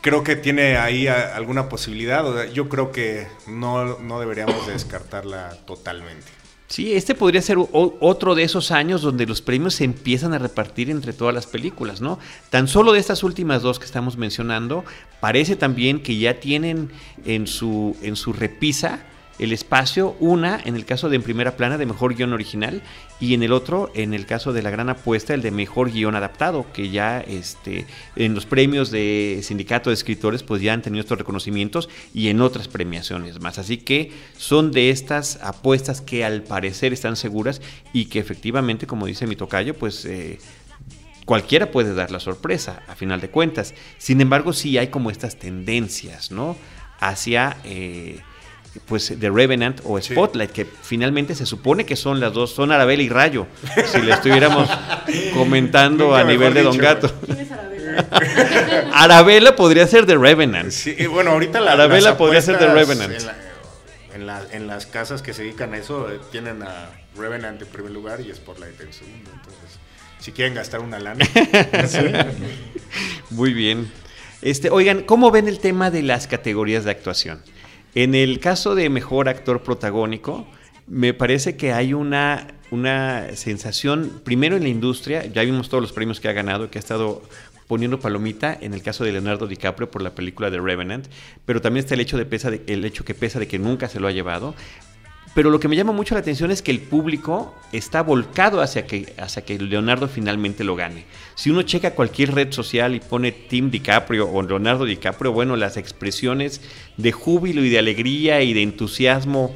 creo que tiene ahí alguna posibilidad. Yo creo que no, no deberíamos descartarla totalmente. Sí, este podría ser otro de esos años donde los premios se empiezan a repartir entre todas las películas, ¿no? Tan solo de estas últimas dos que estamos mencionando, parece también que ya tienen en su, en su repisa el espacio, una en el caso de En Primera Plana de Mejor Guión Original y en el otro, en el caso de La Gran Apuesta, el de Mejor Guión Adaptado, que ya este, en los premios de Sindicato de Escritores pues ya han tenido estos reconocimientos y en otras premiaciones más. Así que son de estas apuestas que al parecer están seguras y que efectivamente, como dice mi tocayo, pues... Eh, cualquiera puede dar la sorpresa, a final de cuentas. Sin embargo, sí hay como estas tendencias, ¿no? Hacia... Eh, pues The Revenant o Spotlight, sí. que finalmente se supone que son las dos, son Arabella y Rayo, si le estuviéramos comentando a nivel de Don Gato. ¿Quién es Arabella? Arabella podría ser The Revenant. Sí, bueno, ahorita la, Arabella podría ser The Revenant. En, la, en, la, en, las casas que se dedican a eso eh, tienen a Revenant en primer lugar y Spotlight en segundo. Entonces, si quieren gastar una lana. Muy bien. Este, oigan, ¿cómo ven el tema de las categorías de actuación? En el caso de mejor actor protagónico, me parece que hay una, una sensación, primero en la industria, ya vimos todos los premios que ha ganado, que ha estado poniendo palomita en el caso de Leonardo DiCaprio por la película de Revenant, pero también está el hecho, de pesa el hecho que pesa de que nunca se lo ha llevado. Pero lo que me llama mucho la atención es que el público está volcado hacia que, hacia que Leonardo finalmente lo gane. Si uno checa cualquier red social y pone Tim DiCaprio o Leonardo DiCaprio, bueno, las expresiones de júbilo y de alegría y de entusiasmo,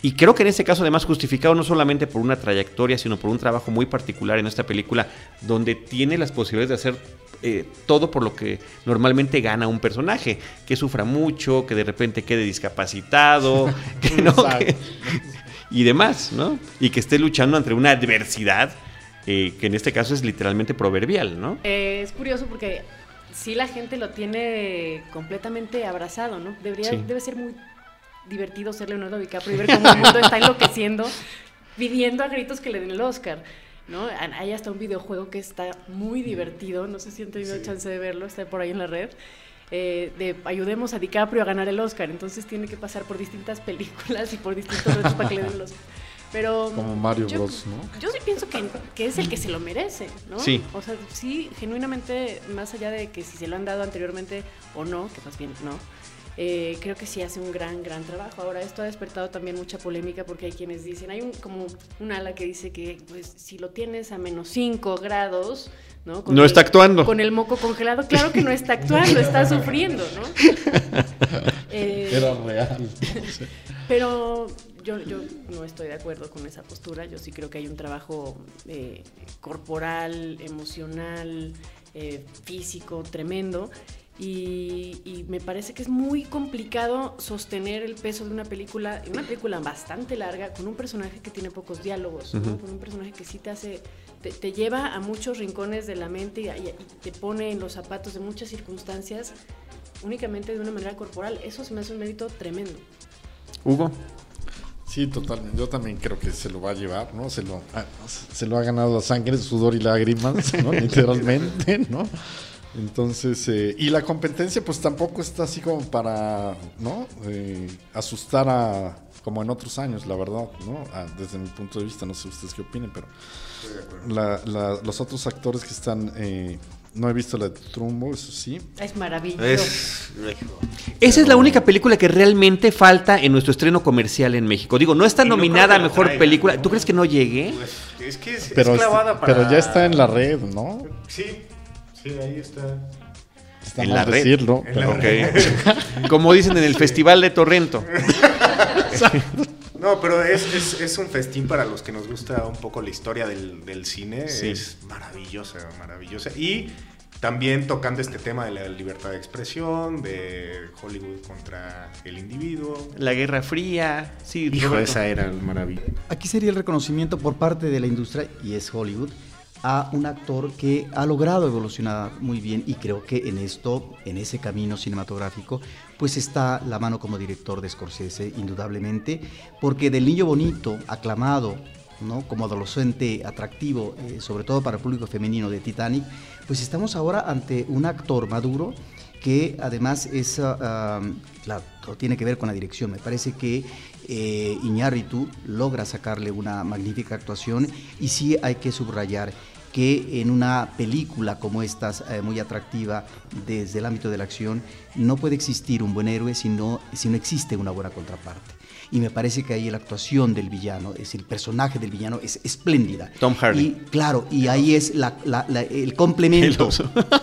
y creo que en este caso además justificado no solamente por una trayectoria, sino por un trabajo muy particular en esta película, donde tiene las posibilidades de hacer eh, todo por lo que normalmente gana un personaje, que sufra mucho, que de repente quede discapacitado, que no, que, y demás, ¿no? Y que esté luchando ante una adversidad eh, que en este caso es literalmente proverbial, ¿no? Eh, es curioso porque sí la gente lo tiene completamente abrazado, ¿no? Debería, sí. Debe ser muy divertido ser Leonardo DiCaprio y ver cómo el mundo está enloqueciendo, pidiendo a gritos que le den el Oscar. ¿No? Hay hasta un videojuego que está muy divertido, no sé si han tenido sí. chance de verlo, está por ahí en la red. Eh, de ayudemos a DiCaprio a ganar el Oscar, entonces tiene que pasar por distintas películas y por distintos retos para que le den el Oscar. Pero como Mario yo, Bros, ¿no? Yo sí pienso que, que, es el que se lo merece, ¿no? Sí. O sea, sí, genuinamente, más allá de que si se lo han dado anteriormente o no, que más bien no, eh, creo que sí hace un gran, gran trabajo. Ahora, esto ha despertado también mucha polémica porque hay quienes dicen, hay un, como un ala que dice que pues, si lo tienes a menos 5 grados, ¿no? No está actuando. Con el moco congelado. Claro que no está actuando, está sufriendo, ¿no? Eh, Era real. pero yo, yo no estoy de acuerdo con esa postura. Yo sí creo que hay un trabajo eh, corporal, emocional, eh, físico tremendo. Y, y me parece que es muy complicado sostener el peso de una película, una película bastante larga, con un personaje que tiene pocos diálogos, con un personaje que sí te hace, te, te lleva a muchos rincones de la mente y, y- y te pone en los zapatos de muchas circunstancias únicamente de una manera corporal. Eso se me hace un mérito tremendo. Hugo. Sí, totalmente. Yo también creo que se lo va a llevar, ¿no? Se lo, ha- se lo ha ganado a sangre, sudor y lágrimas, ¿no? Literalmente, ¿no? Entonces, eh, y la competencia pues tampoco está así como para, ¿no? Eh, asustar a, como en otros años, la verdad, ¿no? Ah, desde mi punto de vista, no sé ustedes qué opinen, pero la- la- los otros actores que están, eh, no he visto la de Trumbo, eso sí, Es maravilloso. Es. Esa es la única película que realmente falta en nuestro estreno comercial en México. Digo, no está Y nominada a mejor película. ¿no? ¿Tú crees que no llegue? Pues, es que es, pero, es clavada para. pero ya está en la red, ¿no? Sí, sí, ahí está. Está En la red. decirlo, En la. Como dicen en el Festival de Torrento. No, pero es, es, es un festín para los que nos gusta un poco la historia del, del cine. Sí. Es maravillosa, maravillosa. Y también tocando este tema de la libertad de expresión, de Hollywood contra el individuo. La Guerra Fría. Sí, Hijo, Roberto. esa era maravilla. Aquí sería el reconocimiento por parte de la industria, y es Hollywood, a un actor que ha logrado evolucionar muy bien y creo que en esto, en ese camino cinematográfico, pues está la mano como director de Scorsese, indudablemente, porque del niño bonito, aclamado, ¿no? como adolescente atractivo, eh, sobre todo para el público femenino de Titanic, pues estamos ahora ante un actor maduro que además es, ah, claro, todo tiene que ver con la dirección. Me parece que eh, Iñárritu logra sacarle una magnífica actuación y sí hay que subrayar que en una película como esta, eh, muy atractiva desde el ámbito de la acción, no puede existir un buen héroe si no, si no existe una buena contraparte. Y me parece que ahí la actuación del villano, es el personaje del villano es espléndida. Tom Hardy. Y claro, y ahí es la- la- la- el complemento.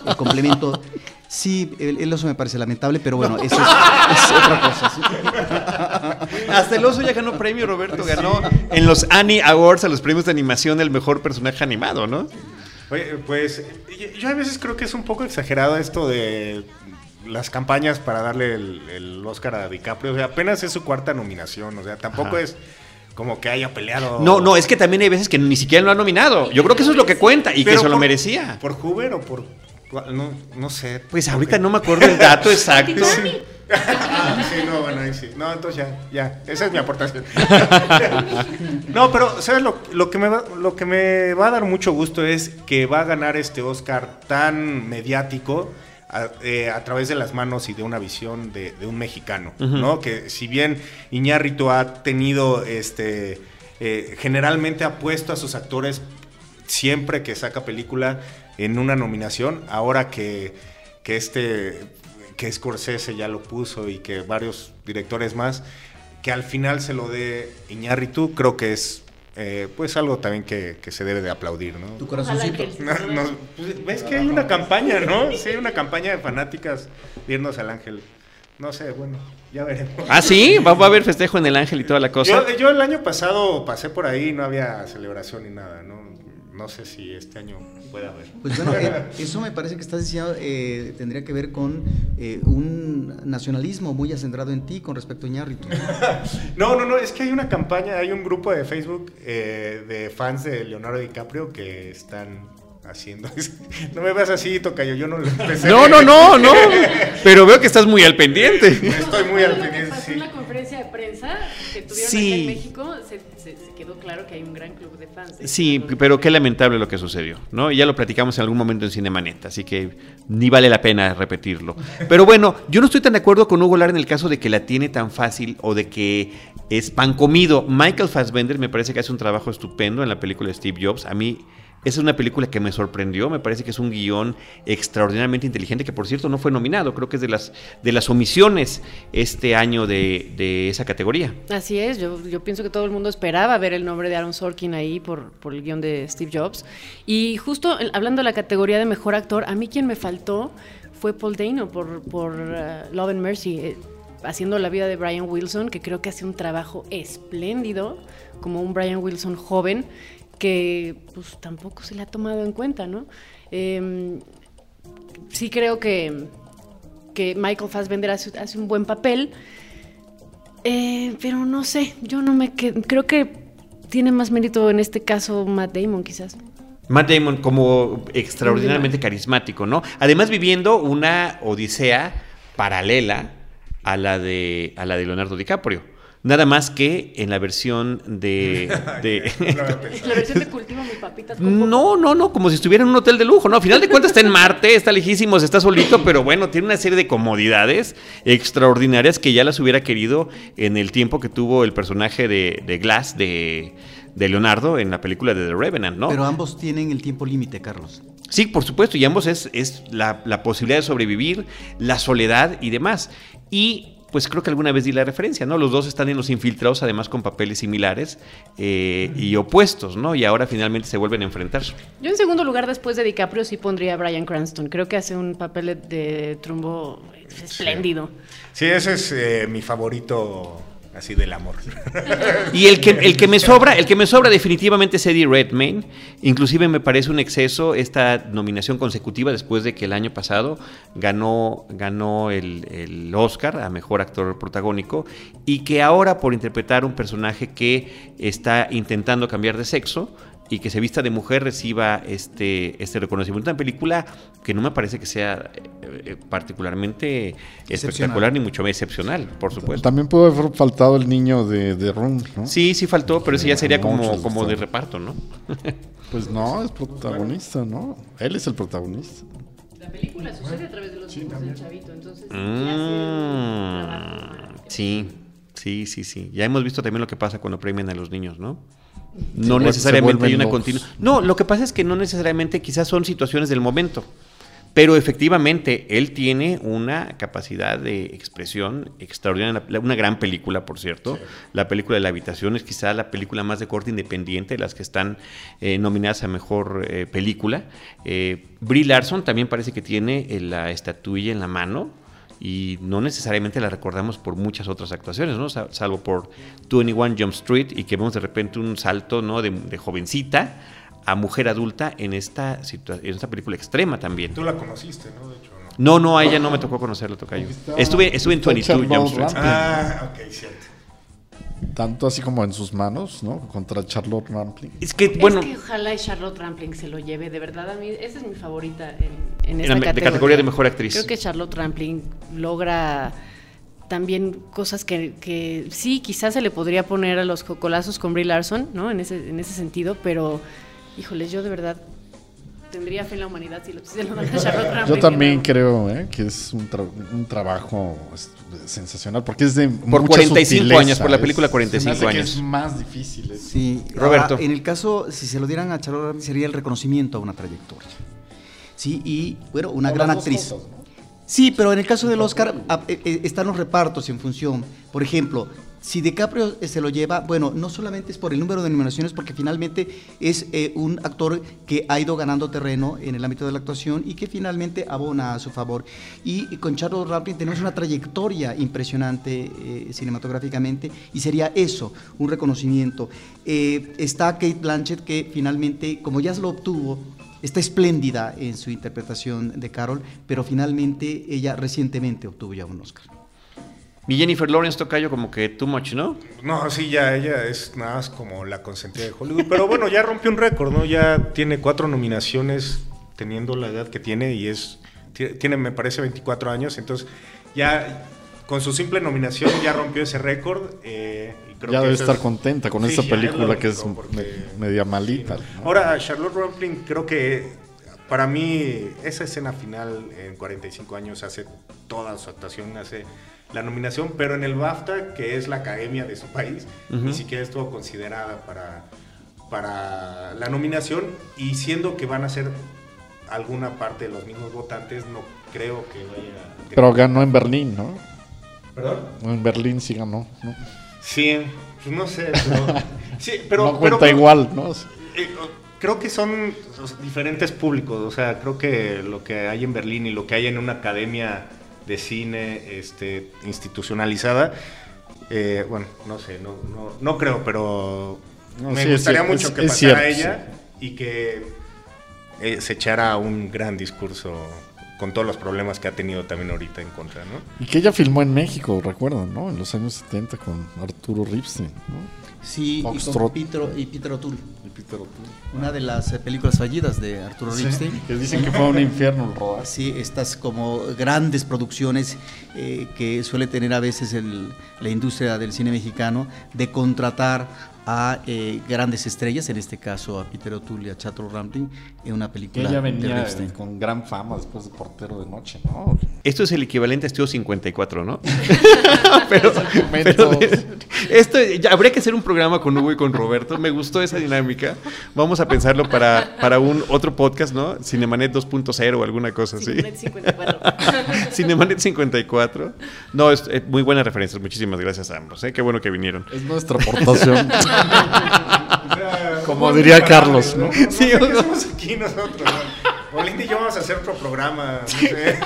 El complemento. Sí, el, el oso me parece lamentable, pero bueno, eso es, es otra cosa. sí. Hasta el oso ya ganó premio, Roberto. Ganó en los Annie Awards a los premios de animación del mejor personaje animado, ¿no? Oye, pues yo- a veces creo que es un poco exagerado esto de las campañas para darle el, el Oscar a DiCaprio. O sea, apenas es su cuarta nominación. O sea, tampoco Ajá. es como que haya peleado. No, no, es que también hay veces que ni siquiera lo han nominado. Yo creo que eso es lo que cuenta y que Pero se lo por- merecía. ¿Por Hoover o por.? No, no sé. Pues ahorita no me acuerdo el dato exacto. Ah, sí, no, bueno, ahí sí. No, entonces ya, ya. Esa es mi aportación. no, pero, ¿sabes? Lo, lo que me va, lo que me va a dar mucho gusto es que va a ganar este Oscar tan mediático a, eh, a través de las manos y de una visión de, de un mexicano. ¿no? Que si bien Iñárritu ha tenido, este, eh, generalmente ha puesto a sus actores siempre que saca película en una nominación, ahora que, que este que Scorsese ya lo puso y que varios directores más, que al final se lo dé Iñárritu, creo que es eh, pues algo también que, que se debe de aplaudir, ¿no? Tu corazoncito. No, no, pues, ves que hay una campaña, ¿no? Sí, hay una campaña de fanáticas de irnos al ángel. No sé, bueno, ya veremos. Ah, sí, va, va a haber festejo en el Ángel y toda la cosa. Yo, yo el año pasado pasé por ahí y no había celebración ni nada, ¿no? No sé si este año puede haber. Pues bueno, eh, eso me parece que estás diciendo eh, tendría que ver con eh, un nacionalismo muy acendrado en ti con respecto a Iñárritu. No, no, no, es que hay una campaña, hay un grupo de Facebook eh, de fans de Leonardo DiCaprio que están haciendo. No me veas así, Tocayo, yo no lo empecé. No, no, no, no. Pero veo que estás muy al pendiente. Estoy muy al pendiente, pasó sí. en la conferencia de prensa que tuvieron Sí. aquí en México, se, se- se quedó claro que hay un gran club de Sí, pero qué lamentable lo que sucedió, ¿no? Ya lo platicamos en algún momento en Cinemanet, así que ni vale la pena repetirlo. Pero bueno, yo no estoy tan de acuerdo con Hugo Lara en el caso de que la tiene tan fácil o de que es pan comido. Michael Fassbender me parece que hace un trabajo estupendo en la película de Steve Jobs. A mí Esa es una película que me sorprendió, me parece que es un guion extraordinariamente inteligente, que por cierto no fue nominado, creo que es de las, de las omisiones este año de, de esa categoría. Así es, yo, pienso que todo el mundo esperaba ver el nombre de Aaron Sorkin ahí por, por el guion de Steve Jobs. Y justo hablando de la categoría de mejor actor, a mí quien me faltó fue Paul Dano por, por uh, Love and Mercy, eh, haciendo la vida de Brian Wilson, que creo que hace un trabajo espléndido, como un Brian Wilson joven que pues tampoco se le ha tomado en cuenta, ¿no? Eh, sí creo que, que Michael Fassbender hace, hace un buen papel, eh, pero no sé, yo no me quedo, creo que tiene más mérito en este caso Matt Damon quizás. Matt Damon como extraordinariamente carismático, ¿no? Además viviendo una odisea paralela a la de, a la de Leonardo DiCaprio. Nada más que en la versión de. de la versión de cultivo mi papita. No, no, no, como si estuviera en un hotel de lujo, ¿no? Al final de cuentas está en Marte, está lejísimos, está solito, pero bueno, tiene una serie de comodidades extraordinarias que ya las hubiera querido en el tiempo que tuvo el personaje de, de Glass, de, de Leonardo, en la película de The Revenant, ¿no? Pero ambos tienen el tiempo límite, Carlos. Sí, por supuesto, y ambos es, es la, la posibilidad de sobrevivir, la soledad y demás. Y pues creo que alguna vez di la referencia, ¿no? Los dos están en los infiltrados, además con papeles similares eh, y opuestos, ¿no? Y ahora finalmente se vuelven a enfrentar. Yo en segundo lugar, después de DiCaprio, sí pondría a Brian Cranston. Creo que hace un papel de, trumbo espléndido. Sí, sí ese es eh, mi favorito así del amor. Y el que, el que me sobra, el que me sobra definitivamente es Eddie Redmayne. Inclusive me parece un exceso esta nominación consecutiva después de que el año pasado ganó, ganó el, el Oscar a Mejor Actor Protagónico y que ahora por interpretar un personaje que está intentando cambiar de sexo, y que se vista de mujer reciba este, este reconocimiento. Una película que no me parece que sea eh, particularmente espectacular ni mucho más excepcional, por supuesto. También pudo haber faltado el niño de, de Room, ¿no? Sí, sí faltó, pero ese ya sería como, como de reparto, ¿no? Pues no, es protagonista, ¿no? Él es el protagonista. La película sucede a través de los sí, ojos del chavito, entonces... Mm, sí, sí, sí, sí. Ya hemos visto también lo que pasa cuando premian a los niños, ¿no? No Se necesariamente hay una continua. No, lo que pasa es que no necesariamente quizás son situaciones del momento. Pero efectivamente, él tiene una capacidad de expresión extraordinaria. Una gran película, por cierto. La película de la habitación es quizá la película más de corte independiente de las que están eh, nominadas a mejor eh, película. Eh, Brie Larson también parece que tiene eh, la estatuilla en la mano y no necesariamente la recordamos por muchas otras actuaciones, ¿no? Sal- Salvo por 21 Jump Street y que vemos de repente un salto, ¿no? De, de jovencita a mujer adulta en esta, situa- en esta película extrema también. Tú la conociste, ¿no? De hecho, no. No, no, a ella no me tocó conocerla, Tocayo. Estuve, estuve en Está 22 Jump Street. Ah, ok, cierto. Tanto así como en sus manos, ¿no? Contra Charlotte Rampling. Es que, bueno, es que ojalá y Charlotte Rampling se lo lleve, de verdad a mí, esa es mi favorita en, en la me- de categoría. categoría de mejor actriz. Creo que Charlotte Rampling logra también cosas que, que sí, quizás se le podría poner a los cocolazos con Brie Larson, ¿no? En ese, en ese sentido, pero, híjoles, yo de verdad tendría fe en la humanidad si lo, si se lo dan a Charlotte Rampling. Yo también ¿no? creo ¿eh? que es un, tra- un trabajo sensacional porque es de Por mucha 45 sutileza, años, por la película se me 45 hace que años. es más difícil. es- Sí, Roberto. ahora, en el caso, si se lo dieran a Charlotte Rampling, sería el reconocimiento a una trayectoria. Sí, y bueno, una O gran actriz. cosas, ¿no? Sí, pero en el caso del Oscar a- eh, eh, están los repartos en función. Por ejemplo, si DiCaprio eh, se lo lleva, bueno, no solamente es por el número de nominaciones, porque finalmente es eh, un actor que ha ido ganando terreno en el ámbito de la actuación y que finalmente abona a su favor. Y, con Charles Rampling tenemos una trayectoria impresionante eh, cinematográficamente y sería eso, un reconocimiento. Eh, está Kate Blanchett que finalmente, como ya se lo obtuvo, Está espléndida en su interpretación de Carol, pero finalmente ella recientemente obtuvo ya un Oscar. Y Jennifer Lawrence Tocayo como que too much, ¿no? No, sí, ya ella es nada más como la consentida de Hollywood. Pero bueno, ya rompió un récord, ¿no? Ya tiene cuatro nominaciones teniendo la edad que tiene y es. ti- Tiene, me parece, 24 años. Entonces, ya con su simple nominación ya rompió ese récord. eh, y creo Ya que debe estar es- contenta con Sí, esta película que es porque- me- media malita. Sí, ¿no? ¿no? Ahora, Charlotte Rampling, creo que para mí esa escena final en 45 años hace toda su actuación, hace la nominación, pero en el BAFTA, que es la academia de su país, ni siquiera estuvo considerada para, para la nominación y siendo que van a ser alguna parte de los mismos votantes, no creo que vaya... Pero ganó en Berlín, ¿no? ¿Perdón? En Berlín sí ganó, ¿no? Sí, pues no sé, pero... sí, pero no cuenta pero- igual, ¿no? Eh, creo que son diferentes públicos, o sea, creo que lo que hay en Berlín y lo que hay en una academia de cine este, institucionalizada, eh, bueno, no sé, no, no, no creo, pero No, me sí, gustaría mucho es- que pasara cierto, ella y que eh, se echara un gran discurso con todos los problemas que ha tenido también ahorita en contra, ¿no? Y que ella filmó en México, recuerdan, ¿no? En los años 70 con Arturo Ripstein, ¿no? Sí, y, con. Peter, y Peter O'Toole. Y Peter O'Toole. Una de las eh, películas fallidas de Arturo Sí, Ripstein. que dicen que fue un infierno el rodaje. Sí, estas como grandes producciones eh, que suele tener a veces el- la industria del cine mexicano de contratar a eh, grandes estrellas, en este caso a Peter O'Toole y a Chato Rampling, en una película ella de venía Ripstein. con gran fama después de Portero de Noche, ¿no? Esto es el equivalente a Estudio 54, ¿no? pero, esto ya, habría que hacer un programa con Hugo y con Roberto. Me gustó esa dinámica. Vamos a pensarlo para, para un otro podcast, ¿no? Cinemanet 2.0 o alguna cosa así. Cinemanet 54. Cinemanet 54. No, es, es muy buenas referencias. Muchísimas gracias a ambos. ¿eh? Qué bueno que vinieron. Es nuestra aportación. Sea, Como diría Carlos, ¿no? Sí, aquí nosotros, ¿no? Olinda y yo vamos a hacer otro programa, no sé.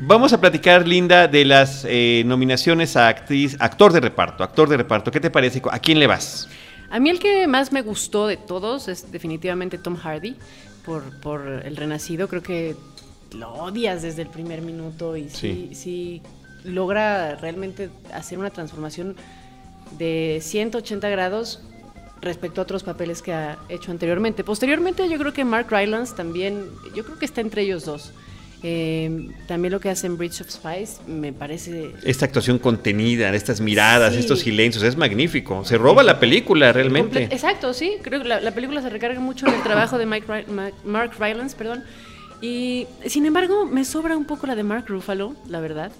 Vamos a platicar, Linda, de las eh, nominaciones a actriz, actor de reparto. Actor de reparto. ¿Qué te parece? ¿A quién le vas? A mí el que más me gustó de todos es definitivamente Tom Hardy por, por El Renacido. Creo que lo odias desde el primer minuto y sí, sí logra realmente hacer una transformación de 180 grados respecto a otros papeles que ha hecho anteriormente. Posteriormente yo creo que Mark Rylance también, yo creo que está entre ellos dos. Eh, también lo que hace en Bridge of Spies me parece Esta actuación contenida, estas miradas, Sí. estos silencios, es magnífico. Se roba la película realmente. Comple- Exacto, sí. Creo que la, la película se recarga mucho en el trabajo de Mike Ry- Ma- Mark Rylance, perdón. Y sin embargo, me sobra un poco la de Mark Ruffalo, la verdad.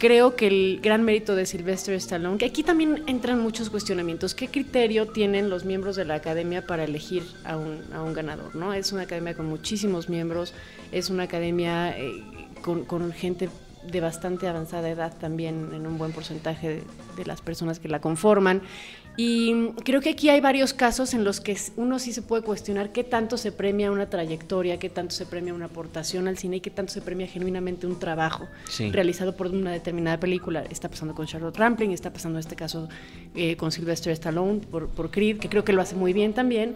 Creo que el gran mérito de Sylvester Stallone, que aquí también entran muchos cuestionamientos. ¿Qué criterio tienen los miembros de la academia para elegir a un, a un ganador? ¿no? Es una academia con muchísimos miembros, es una academia eh, con, gente de bastante avanzada edad también, en un buen porcentaje de las personas que la conforman. Y creo que aquí hay varios casos en los que uno sí se puede cuestionar qué tanto se premia una trayectoria, qué tanto se premia una aportación al cine y qué tanto se premia genuinamente un trabajo Sí. realizado por una determinada película. Está pasando con Charlotte Rampling, está pasando en este caso eh, con Sylvester Stallone por, por Creed, que creo que lo hace muy bien también.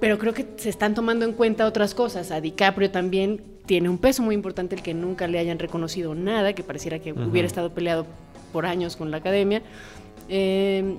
Pero creo que se están tomando en cuenta otras cosas. A DiCaprio también tiene un peso muy importante el que nunca le hayan reconocido nada, que pareciera que hubiera estado peleado por años con la academia. Eh,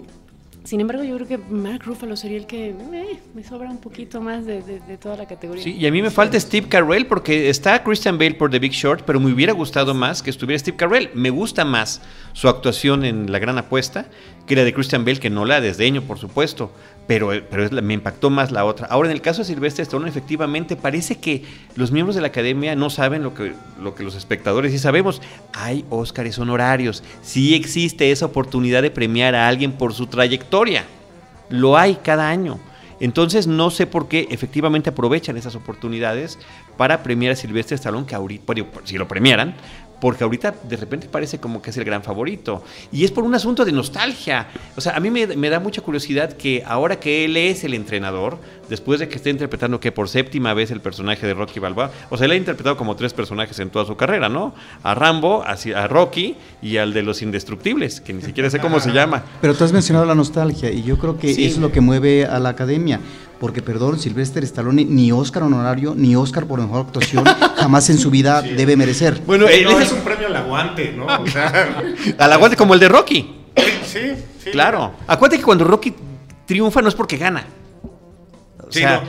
sin embargo, yo creo que Mark Ruffalo sería el que eh, me sobra un poquito más de, toda la categoría. Sí, y a mí me falta Steve Carell porque está Christian Bale por The Big Short, pero me hubiera gustado más que estuviera Steve Carell. Me gusta más su actuación en La Gran Apuesta que la de Christian Bale, que no la desdeño, por supuesto, pero, pero me impactó más la otra. Ahora, en el caso de Sylvester Stallone, efectivamente, parece que los miembros de la academia no saben lo que, lo que los espectadores sí sabemos. Hay Óscares honorarios. Sí existe esa oportunidad de premiar a alguien por su trayectoria. Lo hay cada año. Entonces no sé por qué efectivamente aprovechan esas oportunidades para premiar a Silvestre Stallone, que ahorita, si lo premiaran, porque ahorita de repente parece como que es el gran favorito. Y es por un asunto de nostalgia. O sea, a mí me, me da mucha curiosidad que ahora que él es el entrenador, después de que esté interpretando que por séptima vez el personaje de Rocky Balboa, o sea, él ha interpretado como tres personajes en toda su carrera, ¿no? A Rambo, a, a Rocky y al de los indestructibles, que ni siquiera sé cómo se llama. Pero tú has mencionado la nostalgia y yo creo que Sí. es lo que mueve a la academia. Porque, perdón, Sylvester Stallone ni Oscar honorario ni Oscar por mejor actuación jamás en su vida debe merecer. Bueno, él no, es un premio al aguante, ¿no? O sea, al aguante como el de Rocky. sí, sí. Claro. Acuérdate que cuando Rocky triunfa no es porque gana. O Sí, sea,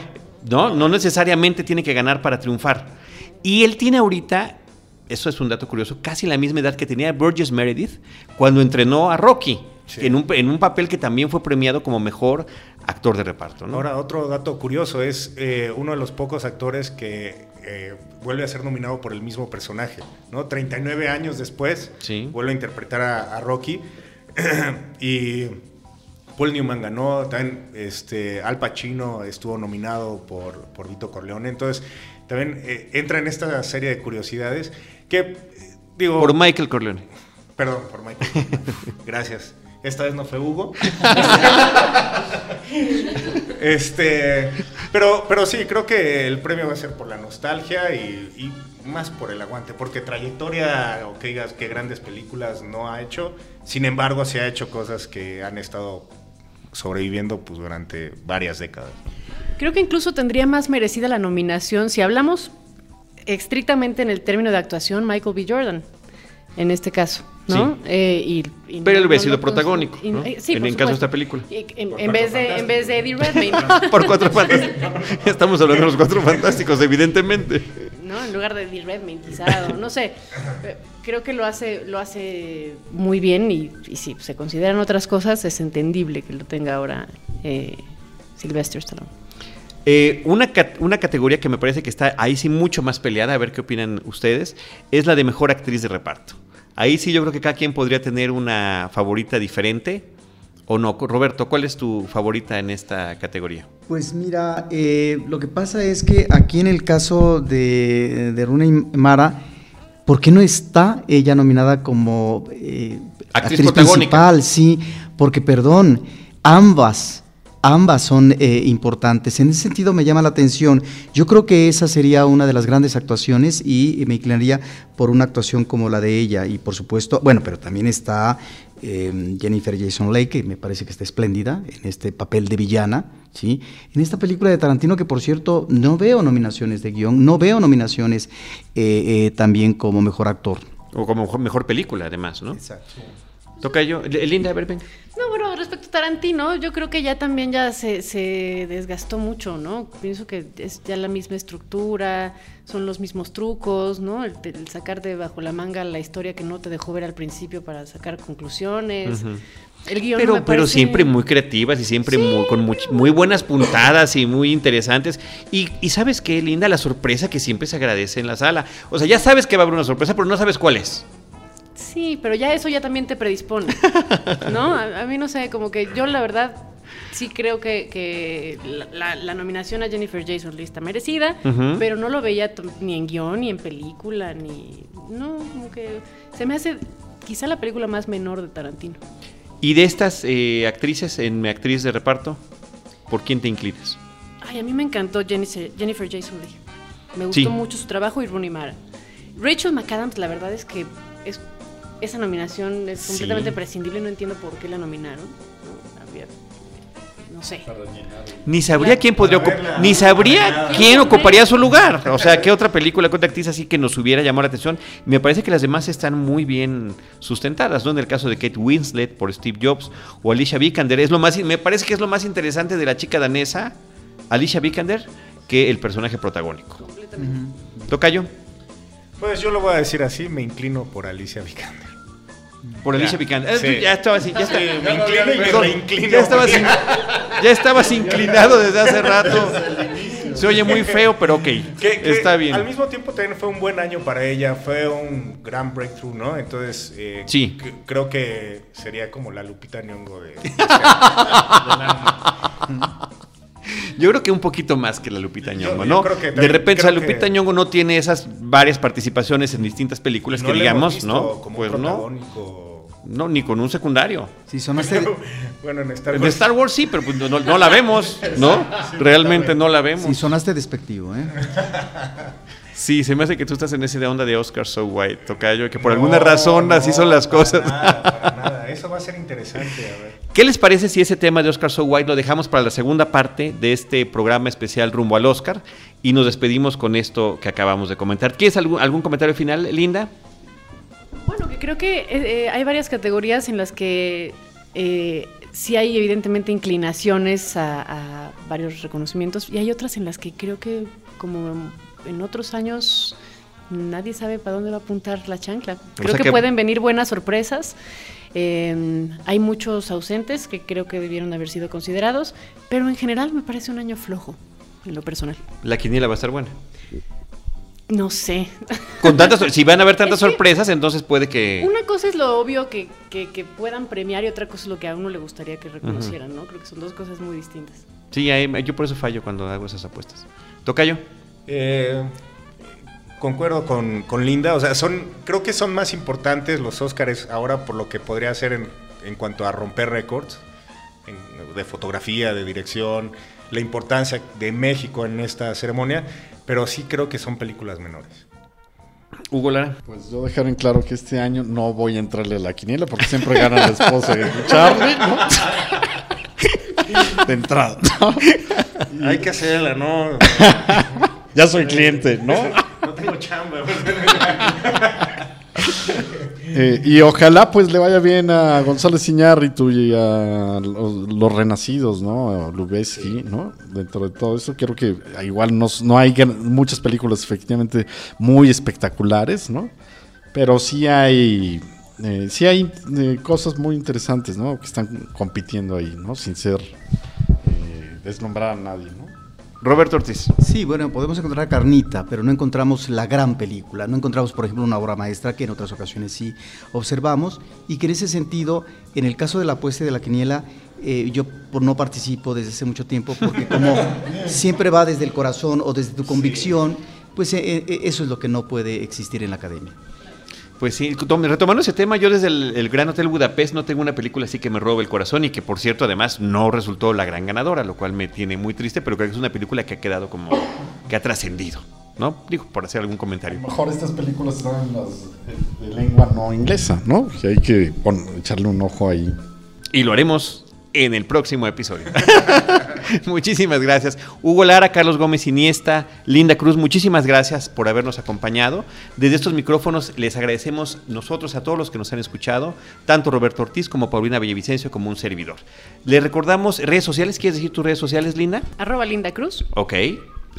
no. no, necesariamente tiene que ganar para triunfar. Y él tiene ahorita, eso es un dato curioso, casi la misma edad que tenía Burgess Meredith cuando entrenó a Rocky. Sí. En, un, en un papel que también fue premiado como mejor actor de reparto. ¿no? Ahora, otro dato curioso es eh, uno de los pocos actores que eh, vuelve a ser nominado por el mismo personaje, ¿no? 39 años después, Sí. vuelve a interpretar a, a Rocky y Paul Newman ganó, también este, Al Pacino estuvo nominado por, por Vito Corleone, entonces también eh, entra en esta serie de curiosidades que, eh, digo... Por Michael Corleone. Perdón, por Michael. Gracias. Esta vez no fue Hugo. este, pero, pero sí, creo que el premio va a ser por la nostalgia y, y más por el aguante, porque trayectoria o que digas que grandes películas no ha hecho, sin embargo se ha hecho cosas que han estado sobreviviendo pues durante varias décadas. Creo que incluso tendría más merecida la nominación si hablamos estrictamente en el término de actuación Michael B. Jordan, en este caso. ¿No? Sí. Eh, y, y Pero él no- hubiera sido no- protagónico, y- ¿no? eh, sí, En el caso de esta película. Y- En, en vez de, en vez de Eddie Redmayne, Por cuatro fantásticos. Estamos hablando de los cuatro fantásticos, evidentemente. ¿no? En lugar de Eddie Redmayne, quizá, o no sé. Eh, Creo que lo hace, lo hace muy bien y, y si se consideran otras cosas, es entendible que lo tenga ahora eh, Sylvester Stallone. Eh, una, cat- una categoría que me parece que está ahí sí mucho más peleada, a ver qué opinan ustedes, es la de mejor actriz de reparto. Ahí sí yo creo que cada quien podría tener una favorita diferente. ¿O no? Roberto, ¿cuál es tu favorita en esta categoría? Pues mira, eh, lo que pasa es que aquí en el caso de, de Rooney Mara, ¿por qué no está ella nominada como eh, Actriz principal? Sí, porque perdón, ambas, ambas son eh, importantes. En ese sentido me llama la atención. Yo creo que esa sería una de las grandes actuaciones y me inclinaría por una actuación como la de ella. Y por supuesto, bueno, pero también está eh, Jennifer Jason Leigh, que me parece que está espléndida en este papel de villana, ¿sí? En esta película de Tarantino, que por cierto no veo nominaciones de guion, no veo nominaciones eh, eh, también como mejor actor. O como mejor, mejor película, además, ¿no? Exacto. Toca yo. Linda, a ver, venga. No, bueno, respecto a Tarantino, yo creo que ya también ya se, se desgastó mucho, ¿no? Pienso que es ya la misma estructura, son los mismos trucos, ¿no? El, el sacar de bajo la manga la historia que no te dejó ver al principio para sacar conclusiones. El guion Pero, me pero parece- siempre muy creativas y siempre muy- con much- muy buenas puntadas y muy interesantes. Y, y sabes qué, Linda, la sorpresa que siempre se agradece en la sala. O sea, ya sabes que va a haber una sorpresa, pero no sabes cuál es. Sí, pero ya eso ya también te predispone, ¿no? A, a mí no sé, como que yo la verdad sí creo que, que la, la- la nominación a Jennifer Jason Leigh está merecida, pero no lo veía ni en guion, ni en película, ni... No, como que se me hace quizá la película más menor de Tarantino. Y de estas eh, actrices en actriz de reparto, ¿por quién te inclinas? Ay, a mí me encantó Jennifer, Jennifer Jason Leigh. Me gustó Sí. mucho su trabajo y Rooney Mara. Rachel McAdams, la verdad es que es, esa nominación es Sí. completamente prescindible. No entiendo por qué la nominaron. No, Había- no sé. Ni sabría quién podría verla. ni sabría quién ocuparía su lugar. O sea, qué otra película, qué otra actriz así que nos hubiera llamado la atención. Me parece que las demás están muy bien sustentadas, ¿no? En el caso de Kate Winslet por Steve Jobs o Alicia Vikander, es lo más me parece que es lo más interesante de la chica danesa, Alicia Vikander, que el personaje protagónico. Tocayo, Pues yo lo voy a decir así, me inclino por Alicia Vikander. Por Alicia Vikander. Sí. Ya estaba así, ya está. Sí, me inclino Perdón, ya estabas, in- ya estabas inclinado desde hace rato. Se oye muy feo, pero ok. Que- que está bien. Al mismo tiempo también fue un buen año para ella, fue un gran breakthrough, ¿no? Entonces, eh, Sí. creo que sería como la Lupita Nyong'o de... Yo creo que un poquito más que la Lupita Yo- Nyong'o, yo ¿no? creo que de repente, o sea, creo Lupita que- Nyong'o no tiene esas varias participaciones en distintas películas No que la digamos, visto ¿no? Como Pues no, no, ni con un secundario. Sí, sonaste, bueno, en Star En Wars. Star Wars sí, pero pues no, no la vemos, ¿no? Realmente no la vemos. sí, sonaste despectivo, ¿eh? Sí, se me hace que tú estás en esa onda de Oscar So White, Tocayo, que por No, alguna razón así son las para cosas. nada, para nada. Eso va a ser interesante, a ver. ¿Qué les parece si ese tema de Oscar So White lo dejamos para la segunda parte de este programa especial rumbo al Oscar y nos despedimos con esto que acabamos de comentar? ¿Quieres algún, algún comentario final, Linda? Bueno, que creo que eh, eh, hay varias categorías en las que eh, sí hay evidentemente inclinaciones a, a varios reconocimientos y hay otras en las que creo que como en otros años nadie sabe para dónde va a apuntar la chancla. Creo sea que, que- pueden venir buenas sorpresas. Eh, hay muchos ausentes que creo que debieron haber sido considerados, pero en general me parece un año flojo en lo personal. La quiniela va a estar buena. No sé. Con tantas, si van a haber tantas Es que- sorpresas, entonces puede que... Una cosa es lo obvio que, que- que puedan premiar y otra cosa es lo que a uno le gustaría que reconocieran, ¿no? Creo que son dos cosas muy distintas. Sí, ahí- yo por eso fallo cuando hago esas apuestas. Tocayo. Eh, concuerdo con, con Linda, o sea, son, creo que son más importantes los Óscares ahora por lo que podría hacer en, en cuanto a romper récords de fotografía, de dirección, la importancia de México en esta ceremonia, pero sí creo que son películas menores. Hugo Lara. Pues yo dejar en claro que este año no voy a entrarle a la quiniela porque siempre gana la esposa de Charlie, ¿no? De entrada, ¿no? Hay que hacerla, ¿no? Ya soy cliente, ¿no? No tengo chamba. Eh, y ojalá pues le vaya bien a González Iñárritu y a los, los renacidos, ¿no? A Lubeski, ¿no? Dentro de todo eso, creo que igual no, no hay muchas películas efectivamente muy espectaculares, ¿no? Pero sí hay, eh, sí hay eh, cosas muy interesantes, ¿no? Que están compitiendo ahí, ¿no? Sin ser eh, deslumbrar a nadie, ¿no? Roberto Ortiz. Sí, bueno, podemos encontrar carnita, pero no encontramos la gran película. No encontramos, por ejemplo, una obra maestra que en otras ocasiones sí observamos y que en ese sentido, en el caso de la apuesta y de la quiniela, eh, yo por no participo desde hace mucho tiempo porque como siempre va desde el corazón o desde tu convicción, pues eh, eh, eso es lo que no puede existir en la academia. Pues sí, tom- retomando ese tema, yo desde el, el Gran Hotel Budapest no tengo una película así que me robe el corazón y que por cierto además no resultó la gran ganadora, lo cual me tiene muy triste, pero creo que es una película que ha quedado como, que ha trascendido, ¿no? Digo, por hacer algún comentario. mejor estas películas están en las de, de lengua no inglesa, ¿no? Que hay que echarle un ojo ahí. Y lo haremos en el próximo episodio. muchísimas gracias. Hugo Lara, Carlos Gómez Iniesta, Linda Cruz, muchísimas gracias por habernos acompañado. Desde estos micrófonos les agradecemos nosotros a todos los que nos han escuchado, tanto Roberto Ortiz como Paulina Villavicencio como un servidor. Les recordamos redes sociales, ¿quieres decir tus redes sociales, Linda? Arroba Linda Cruz. Ok,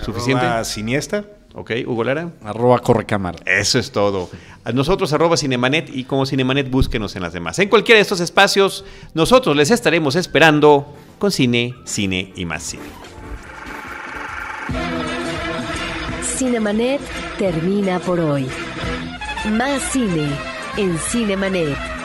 suficiente. Siniesta. Ok, Hugo Lara. Arroba correcámara. Eso es todo. A nosotros, arroba Cinemanet, y como Cinemanet, búsquenos en las demás. En cualquiera de estos espacios, nosotros les estaremos esperando con cine, cine y más cine. Cinemanet termina por hoy. Más cine en Cinemanet.